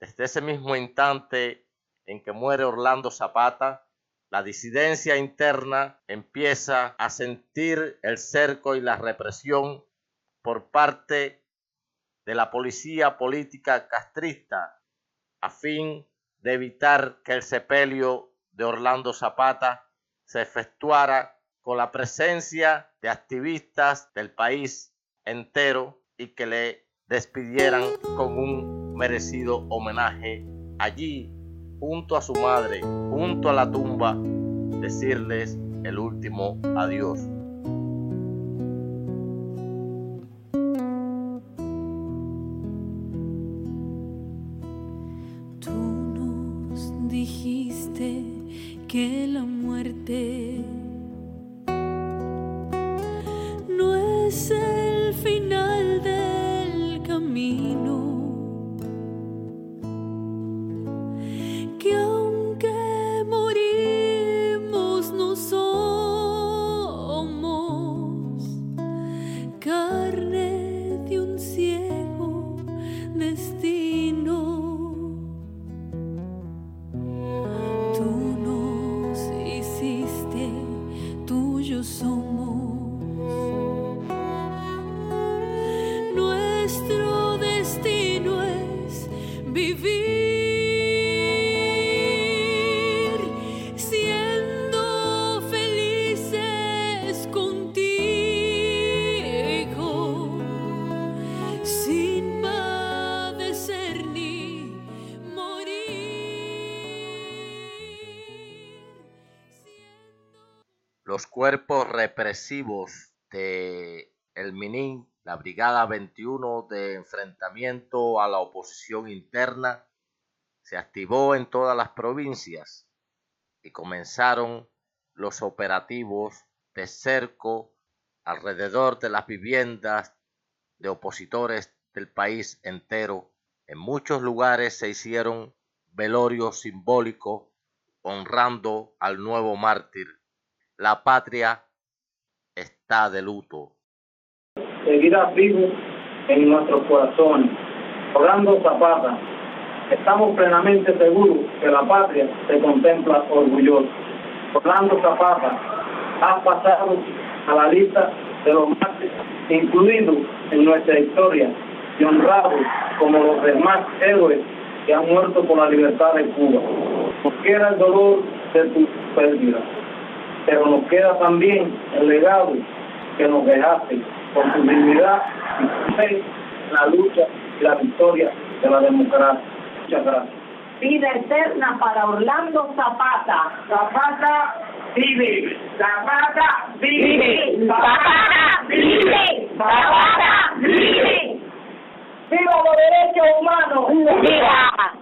Desde ese mismo instante en que muere Orlando Zapata, la disidencia interna empieza a sentir el cerco y la represión por parte de la policía política castrista a fin de evitar que el sepelio de Orlando Zapata se efectuara con la presencia de activistas del país entero y que le despidieran con un merecido homenaje allí junto a su madre, junto a la tumba, decirles el último adiós. De el Minin, la Brigada 21 de enfrentamiento a la oposición interna, se activó en todas las provincias y comenzaron los operativos de cerco alrededor de las viviendas de opositores del país entero. En muchos lugares se hicieron velorios simbólicos honrando al nuevo mártir. La patria está de luto. seguirá vivo en nuestros corazones. Orlando Zapata, estamos plenamente seguros que la patria te contempla orgulloso. Orlando Zapata, has pasado a la lista de los mártires incluidos en nuestra historia y honrado como los demás héroes que han muerto por la libertad de Cuba. Nos queda el dolor de tu pérdida, pero nos queda también el legado que nos dejaste por tu dignidad y tu fe la lucha y la victoria de la democracia. Muchas gracias. Vida eterna para Orlando Zapata. Zapata vive. Zapata vive. Zapata vive. Zapata vive. Viva los derechos humanos. Viva.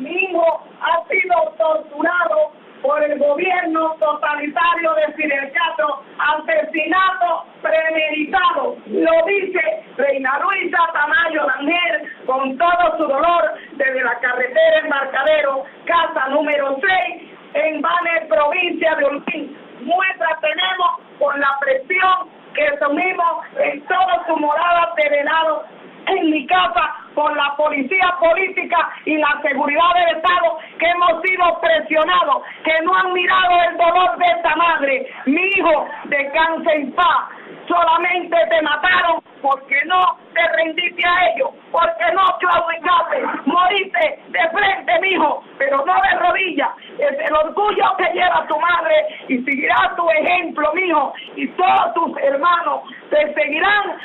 Mi hijo ha sido torturado por el gobierno totalitario de Fidel Castro, asesinato premeditado. Lo dice Reina Luisa Tamayo Rangel, con todo su dolor desde la carretera Embarcadero, casa número 6, en Banner, provincia de Holguín. Muestra tenemos por la presión que asumimos en toda su morada terrenado en mi casa por la policía política y la seguridad del Estado que hemos sido presionados, que no han mirado el dolor de esta madre. Mi hijo, descanse en paz. Solamente te mataron porque no te rendiste a ellos, porque no claudicaste, moriste de frente, mi hijo, pero no de rodillas. Es el orgullo que lleva tu madre y seguirá tu ejemplo, mi hijo, y todos tus hermanos te seguirán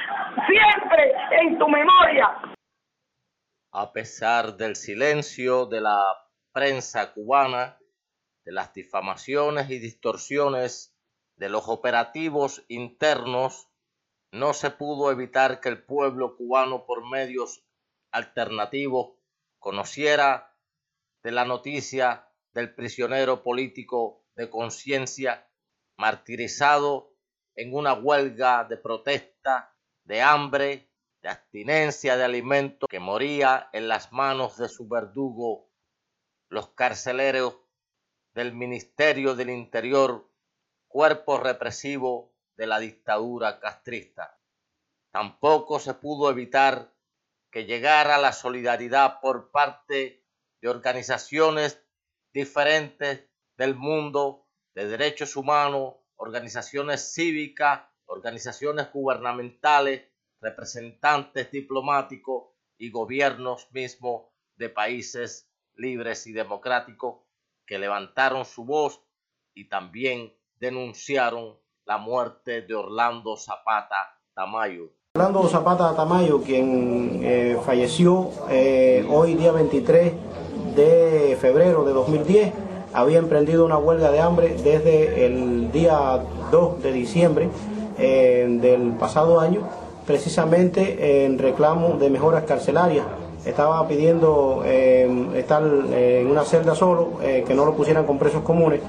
siempre en tu memoria. A pesar del silencio de la prensa cubana, de las difamaciones y distorsiones de los operativos internos, no se pudo evitar que el pueblo cubano por medios alternativos conociera de la noticia del prisionero político de conciencia martirizado en una huelga de protesta, de hambre, de abstinencia de alimentos, que moría en las manos de su verdugo, los carceleros del Ministerio del Interior cuerpo represivo de la dictadura castrista. Tampoco se pudo evitar que llegara la solidaridad por parte de organizaciones diferentes del mundo de derechos humanos, organizaciones cívicas, organizaciones gubernamentales, representantes diplomáticos y gobiernos mismos de países libres y democráticos que levantaron su voz y también denunciaron la muerte de Orlando Zapata Tamayo. Orlando Zapata Tamayo, quien eh, falleció eh, hoy día 23 de febrero de 2010, había emprendido una huelga de hambre desde el día 2 de diciembre eh, del pasado año, precisamente en reclamo de mejoras carcelarias. Estaba pidiendo estar en una celda solo, que no lo pusieran con presos comunes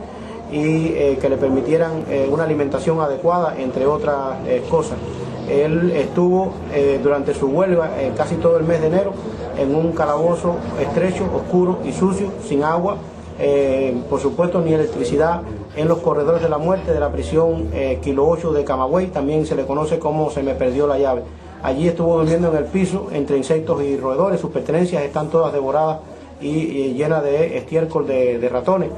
y eh, que le permitieran eh, una alimentación adecuada, entre otras eh, cosas. Él estuvo durante su huelga casi todo el mes de enero en un calabozo estrecho, oscuro y sucio, sin agua, por supuesto ni electricidad, en los corredores de la muerte de la prisión Kilo 8 de Camagüey, también se le conoce como se me perdió la llave. Allí estuvo durmiendo en el piso entre insectos y roedores, sus pertenencias están todas devoradas y, llenas de estiércol de ratones.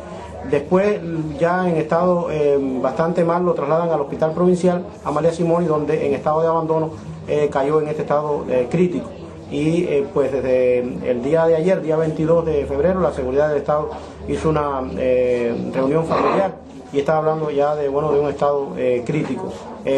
Después, ya en estado eh, bastante mal, lo trasladan al hospital provincial Amalia Simoni, donde en estado de abandono eh, cayó en este estado eh, crítico. Y pues desde el día de ayer, día 22 de febrero, la seguridad del Estado hizo una reunión familiar y está hablando ya de, bueno, de un estado crítico.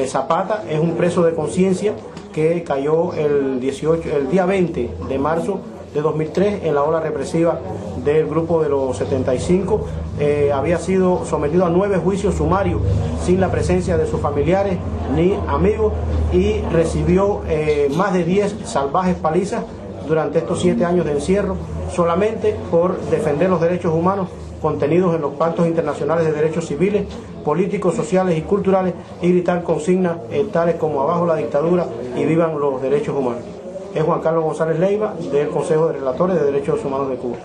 Zapata es un preso de conciencia que cayó el, 18, el día 20 de marzo de 2003 en la ola represiva del grupo de los 75. Eh, había sido sometido a nueve juicios sumarios sin la presencia de sus familiares ni amigos y recibió eh, más de 10 salvajes palizas durante estos siete años de encierro solamente por defender los derechos humanos contenidos en los pactos internacionales de derechos civiles, políticos, sociales y culturales y gritar consignas eh, tales como abajo la dictadura y vivan los derechos humanos es Juan Carlos González Leiva del Consejo de Relatores de Derechos Humanos de Cuba.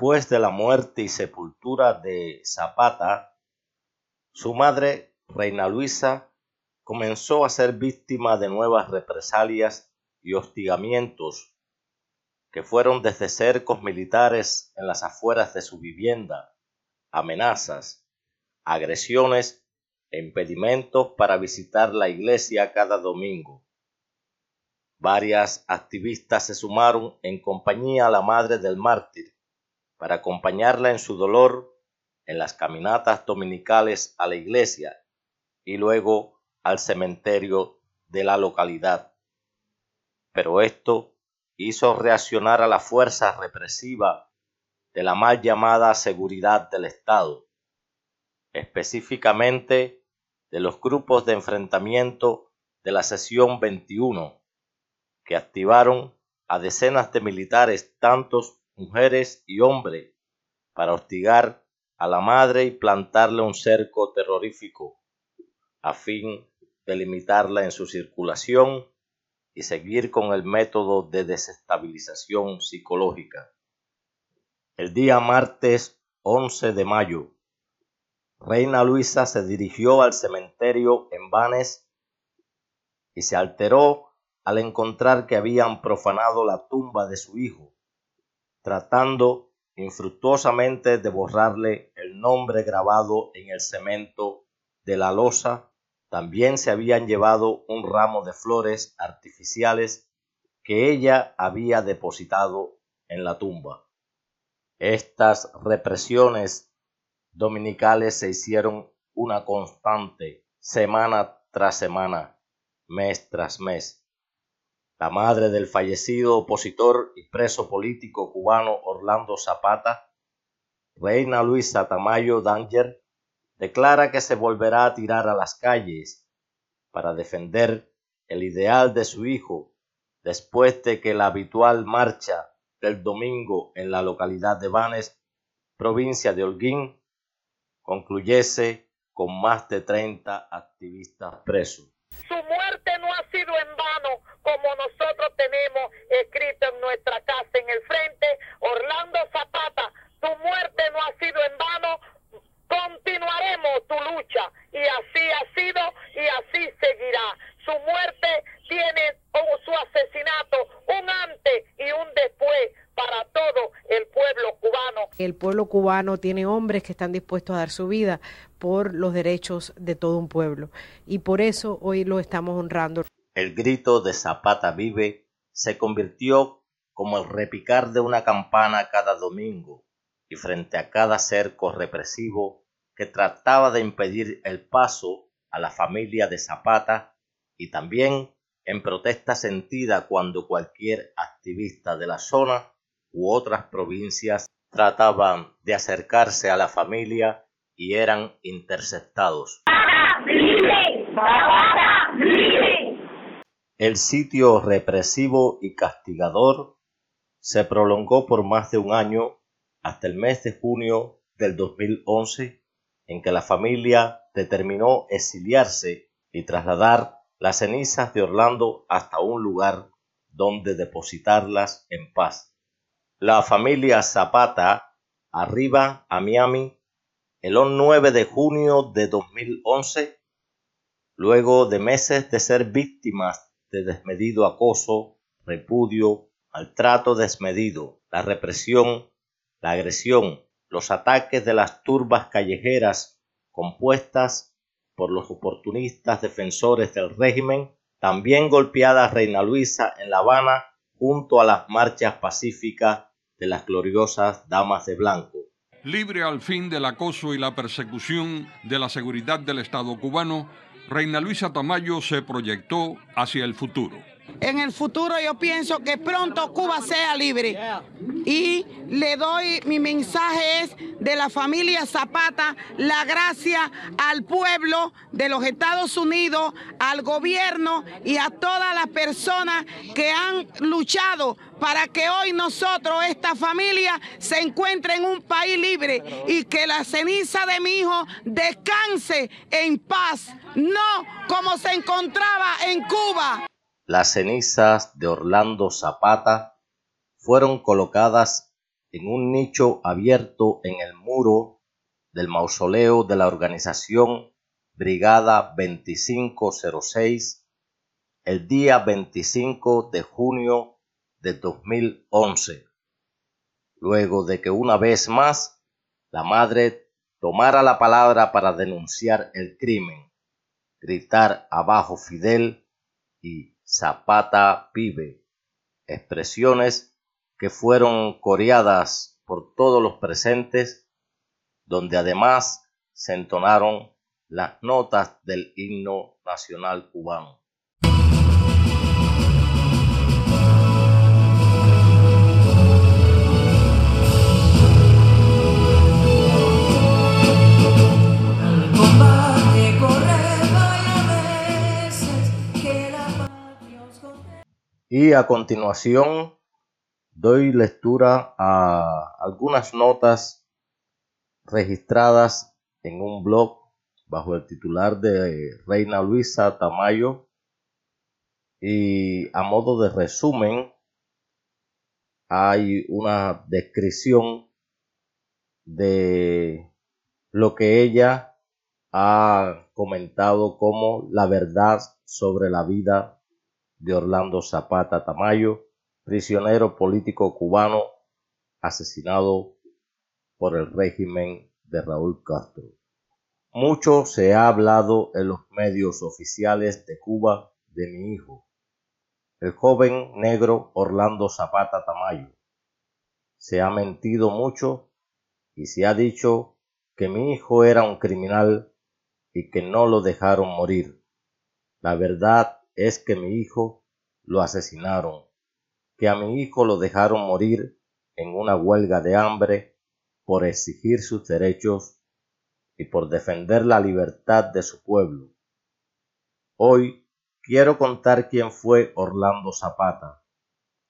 Después de la muerte y sepultura de Zapata, su madre, Reina Luisa, comenzó a ser víctima de nuevas represalias y hostigamientos que fueron desde cercos militares en las afueras de su vivienda, amenazas, agresiones e impedimentos para visitar la iglesia cada domingo. Varias activistas se sumaron en compañía a la madre del mártir para acompañarla en su dolor en las caminatas dominicales a la iglesia y luego al cementerio de la localidad. Pero esto hizo reaccionar a la fuerza represiva de la mal llamada seguridad del Estado, específicamente de los grupos de enfrentamiento de la sesión 21, que activaron a decenas de militares, tantos mujeres y hombres, para hostigar a la madre y plantarle un cerco terrorífico, a fin de limitarla en su circulación y seguir con el método de desestabilización psicológica. El día martes 11 de mayo, Reina Luisa se dirigió al cementerio en Vanes y se alteró al encontrar que habían profanado la tumba de su hijo, tratando infructuosamente de borrarle el nombre grabado en el cemento de la losa, también se habían llevado un ramo de flores artificiales que ella había depositado en la tumba. Estas represiones dominicales se hicieron una constante semana tras semana, mes tras mes la madre del fallecido opositor y preso político cubano Orlando Zapata, Reina Luisa Tamayo Danger, declara que se volverá a tirar a las calles para defender el ideal de su hijo después de que la habitual marcha del domingo en la localidad de Vanes, provincia de Holguín, concluyese con más de 30 activistas presos. Su muerte no ha sido en vano como nosotros tenemos escrito en nuestra casa en el frente, Orlando Zapata, tu muerte no ha sido en vano, continuaremos tu lucha y así ha sido y así seguirá. Su muerte tiene o su asesinato un antes y un después para todo el pueblo cubano. El pueblo cubano tiene hombres que están dispuestos a dar su vida por los derechos de todo un pueblo y por eso hoy lo estamos honrando. El grito de Zapata vive se convirtió como el repicar de una campana cada domingo y frente a cada cerco represivo que trataba de impedir el paso a la familia de Zapata y también en protesta sentida cuando cualquier activista de la zona u otras provincias trataban de acercarse a la familia y eran interceptados. El sitio represivo y castigador se prolongó por más de un año hasta el mes de junio del 2011 en que la familia determinó exiliarse y trasladar las cenizas de Orlando hasta un lugar donde depositarlas en paz. La familia Zapata arriba a Miami el 9 de junio de 2011, luego de meses de ser víctimas de desmedido acoso, repudio, maltrato desmedido, la represión, la agresión, los ataques de las turbas callejeras compuestas por los oportunistas defensores del régimen, también golpeada Reina Luisa en La Habana junto a las marchas pacíficas de las gloriosas damas de blanco. Libre al fin del acoso y la persecución de la seguridad del Estado cubano, Reina Luisa Tamayo se proyectó hacia el futuro. En el futuro yo pienso que pronto Cuba sea libre. Y le doy, mi mensaje es de la familia Zapata, la gracia al pueblo de los Estados Unidos, al gobierno y a todas las personas que han luchado para que hoy nosotros, esta familia, se encuentre en un país libre y que la ceniza de mi hijo descanse en paz, no como se encontraba en Cuba. Las cenizas de Orlando Zapata fueron colocadas en un nicho abierto en el muro del mausoleo de la organización Brigada 2506 el día 25 de junio de 2011, luego de que una vez más la madre tomara la palabra para denunciar el crimen, gritar abajo Fidel y Zapata pibe, expresiones que fueron coreadas por todos los presentes, donde además se entonaron las notas del himno nacional cubano. Y a continuación doy lectura a algunas notas registradas en un blog bajo el titular de Reina Luisa Tamayo. Y a modo de resumen hay una descripción de lo que ella ha comentado como la verdad sobre la vida de Orlando Zapata Tamayo, prisionero político cubano asesinado por el régimen de Raúl Castro. Mucho se ha hablado en los medios oficiales de Cuba de mi hijo, el joven negro Orlando Zapata Tamayo. Se ha mentido mucho y se ha dicho que mi hijo era un criminal y que no lo dejaron morir. La verdad es que mi hijo lo asesinaron, que a mi hijo lo dejaron morir en una huelga de hambre por exigir sus derechos y por defender la libertad de su pueblo. Hoy quiero contar quién fue Orlando Zapata,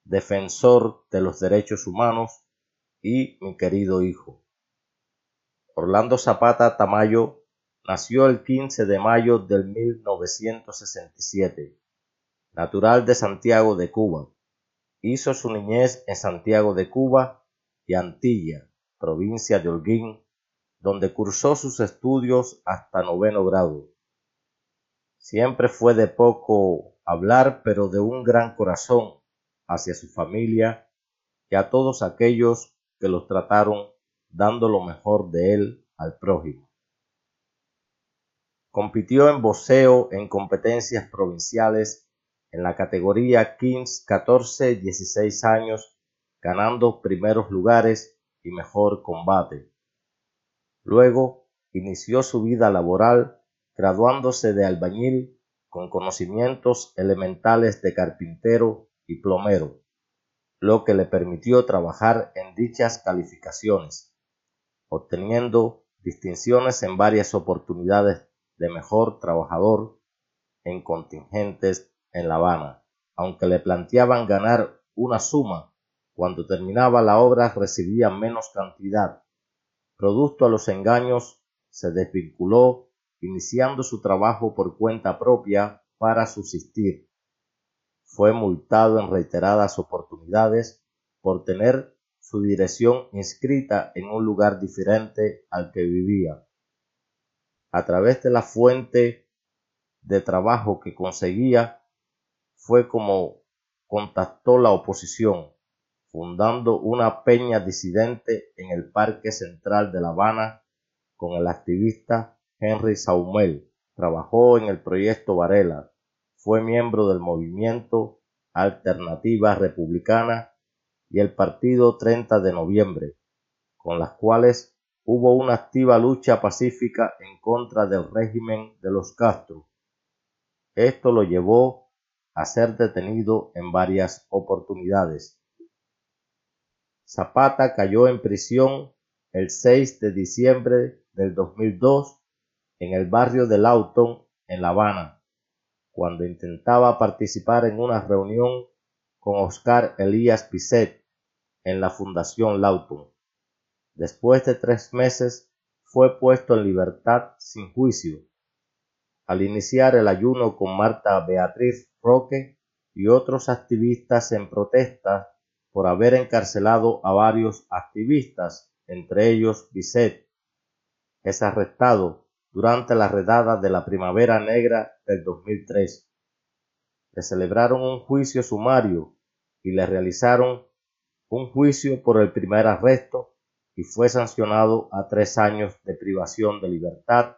defensor de los derechos humanos y mi querido hijo. Orlando Zapata Tamayo nació el 15 de mayo del 1967 natural de Santiago de Cuba. Hizo su niñez en Santiago de Cuba y Antilla, provincia de Holguín, donde cursó sus estudios hasta noveno grado. Siempre fue de poco hablar, pero de un gran corazón hacia su familia y a todos aquellos que los trataron dando lo mejor de él al prójimo. Compitió en boxeo en competencias provinciales en la categoría Kings 14-16 años, ganando primeros lugares y mejor combate. Luego inició su vida laboral graduándose de albañil con conocimientos elementales de carpintero y plomero, lo que le permitió trabajar en dichas calificaciones, obteniendo distinciones en varias oportunidades de mejor trabajador en contingentes en La Habana, aunque le planteaban ganar una suma, cuando terminaba la obra recibía menos cantidad. Producto a los engaños, se desvinculó, iniciando su trabajo por cuenta propia para subsistir. Fue multado en reiteradas oportunidades por tener su dirección inscrita en un lugar diferente al que vivía. A través de la fuente de trabajo que conseguía, fue como contactó la oposición, fundando una peña disidente en el Parque Central de La Habana con el activista Henry Saumel. Trabajó en el proyecto Varela, fue miembro del movimiento Alternativa Republicana y el Partido 30 de Noviembre, con las cuales hubo una activa lucha pacífica en contra del régimen de los Castro. Esto lo llevó a ser detenido en varias oportunidades. Zapata cayó en prisión el 6 de diciembre del 2002 en el barrio de Lawton, en La Habana, cuando intentaba participar en una reunión con Oscar Elías Pisset en la Fundación Lawton. Después de tres meses fue puesto en libertad sin juicio. Al iniciar el ayuno con Marta Beatriz Roque y otros activistas en protesta por haber encarcelado a varios activistas, entre ellos Bisset, es arrestado durante la redada de la Primavera Negra del 2003. Le celebraron un juicio sumario y le realizaron un juicio por el primer arresto y fue sancionado a tres años de privación de libertad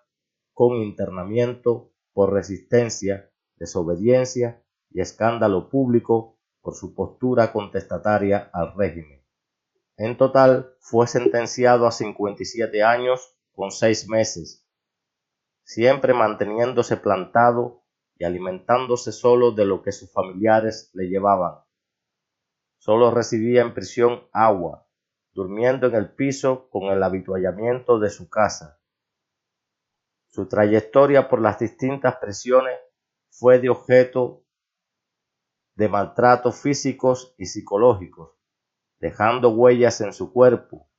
con internamiento por resistencia, desobediencia y escándalo público por su postura contestataria al régimen. En total fue sentenciado a 57 años con seis meses, siempre manteniéndose plantado y alimentándose solo de lo que sus familiares le llevaban. Solo recibía en prisión agua, durmiendo en el piso con el habituallamiento de su casa. Su trayectoria por las distintas prisiones fue de objeto de maltratos físicos y psicológicos, dejando huellas en su cuerpo.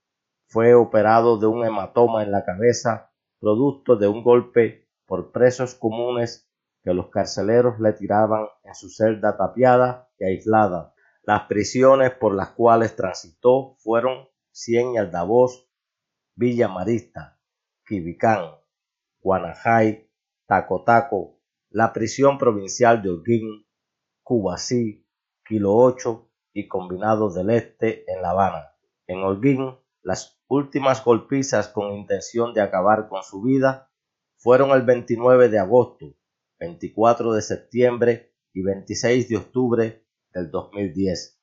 Fue operado de un hematoma en la cabeza, producto de un golpe por presos comunes que los carceleros le tiraban en su celda tapiada y aislada. Las prisiones por las cuales transitó fueron Cien y Aldavoz, Villa Marista, Quibicán, Guanajay, Tacotaco, la prisión provincial de Holguín, Cubasí, Kilo 8 y Combinado del Este en La Habana. En Holguín, las últimas golpizas con intención de acabar con su vida fueron el 29 de agosto, 24 de septiembre y 26 de octubre del 2010.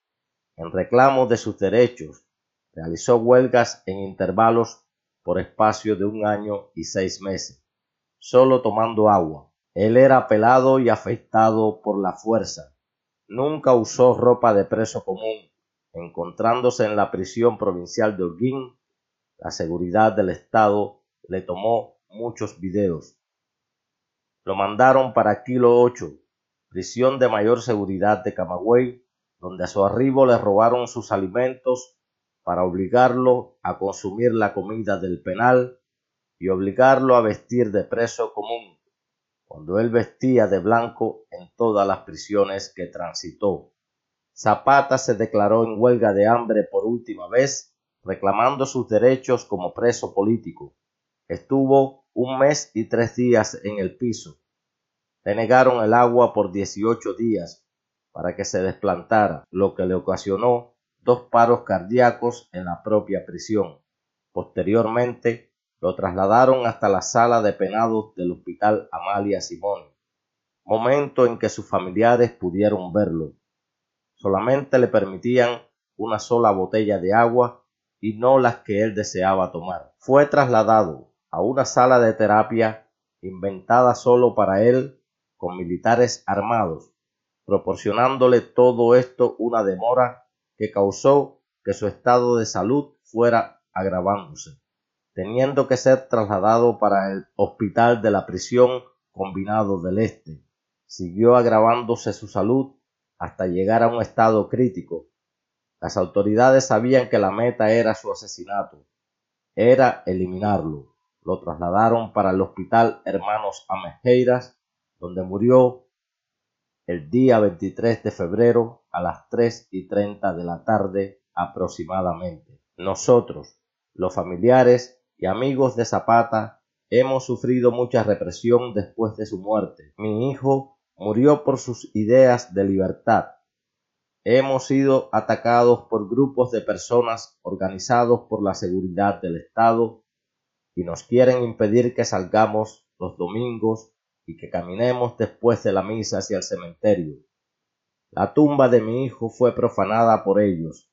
En reclamo de sus derechos, realizó huelgas en intervalos por espacio de un año y seis meses, solo tomando agua. Él era pelado y afeitado por la fuerza. Nunca usó ropa de preso común. Encontrándose en la prisión provincial de Holguín, la seguridad del Estado le tomó muchos videos. Lo mandaron para Kilo 8, prisión de mayor seguridad de Camagüey, donde a su arribo le robaron sus alimentos para obligarlo a consumir la comida del penal y obligarlo a vestir de preso común, cuando él vestía de blanco en todas las prisiones que transitó. Zapata se declaró en huelga de hambre por última vez, reclamando sus derechos como preso político. Estuvo un mes y tres días en el piso. Le negaron el agua por 18 días para que se desplantara, lo que le ocasionó dos paros cardíacos en la propia prisión. Posteriormente lo trasladaron hasta la sala de penados del hospital Amalia Simón, momento en que sus familiares pudieron verlo. Solamente le permitían una sola botella de agua y no las que él deseaba tomar. Fue trasladado a una sala de terapia inventada solo para él con militares armados, proporcionándole todo esto una demora que causó que su estado de salud fuera agravándose, teniendo que ser trasladado para el hospital de la prisión combinado del Este. Siguió agravándose su salud hasta llegar a un estado crítico. Las autoridades sabían que la meta era su asesinato, era eliminarlo. Lo trasladaron para el hospital Hermanos Amejeiras, donde murió el día 23 de febrero a las 3 y 30 de la tarde aproximadamente. Nosotros, los familiares y amigos de Zapata, hemos sufrido mucha represión después de su muerte. Mi hijo murió por sus ideas de libertad. Hemos sido atacados por grupos de personas organizados por la seguridad del Estado y nos quieren impedir que salgamos los domingos y que caminemos después de la misa hacia el cementerio. La tumba de mi hijo fue profanada por ellos.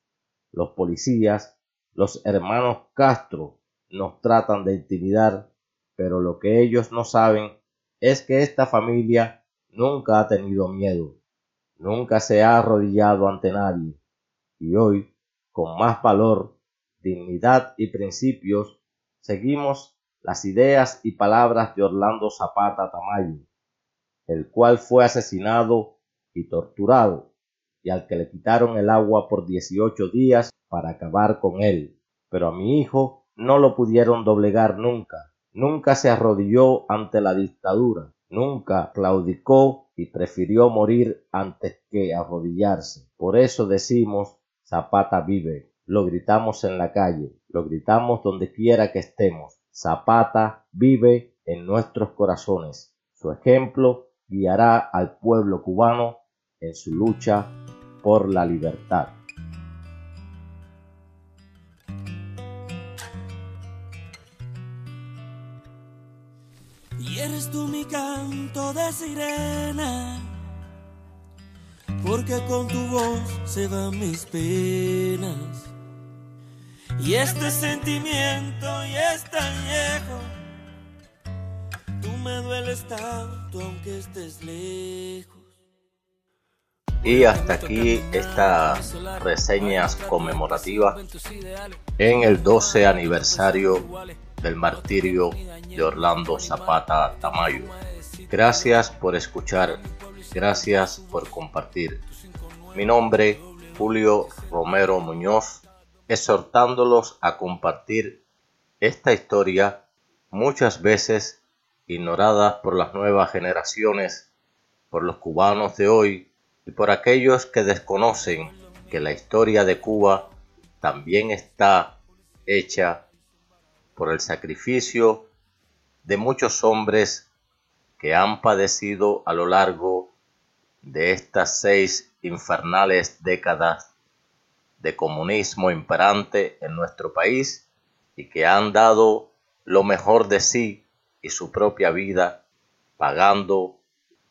Los policías, los hermanos Castro, nos tratan de intimidar, pero lo que ellos no saben es que esta familia nunca ha tenido miedo. nunca se ha arrodillado ante nadie y hoy, con más valor, dignidad y principios, seguimos las ideas y palabras de Orlando Zapata Tamayo, el cual fue asesinado y torturado y al que le quitaron el agua por 18 días para acabar con él. Pero a mi hijo no lo pudieron doblegar nunca, nunca se arrodilló ante la dictadura, nunca claudicó y prefirió morir antes que arrodillarse. Por eso decimos Zapata vive. Lo gritamos en la calle, lo gritamos donde quiera que estemos. Zapata vive en nuestros corazones. Su ejemplo guiará al pueblo cubano en su lucha por la libertad. Y eres tú mi canto de sirena, porque con tu voz se van mis penas. Y este sentimiento ya es tan viejo, tú me dueles tanto aunque estés lejos. Y hasta aquí estas reseñas conmemorativas en el 12 aniversario del martirio de Orlando Zapata Tamayo. Gracias por escuchar, gracias por compartir. Mi nombre, Julio Romero Muñoz, exhortándolos a compartir esta historia muchas veces ignorada por las nuevas generaciones, por los cubanos de hoy y por aquellos que desconocen que la historia de Cuba también está hecha por el sacrificio de muchos hombres que han padecido a lo largo de estas seis infernales décadas de comunismo imperante en nuestro país y que han dado lo mejor de sí y su propia vida pagando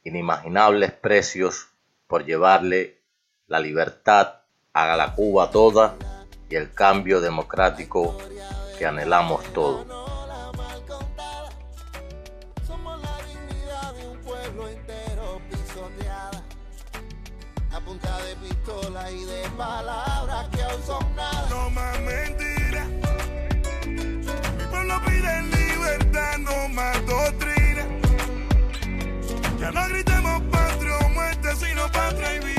inimaginables precios por llevarle la libertad a la Cuba toda y el cambio democrático que anhelamos todos. A punta de pistola y de palabras creando más doctrina. Ya no gritemos patria o muerte, sino patria y vida.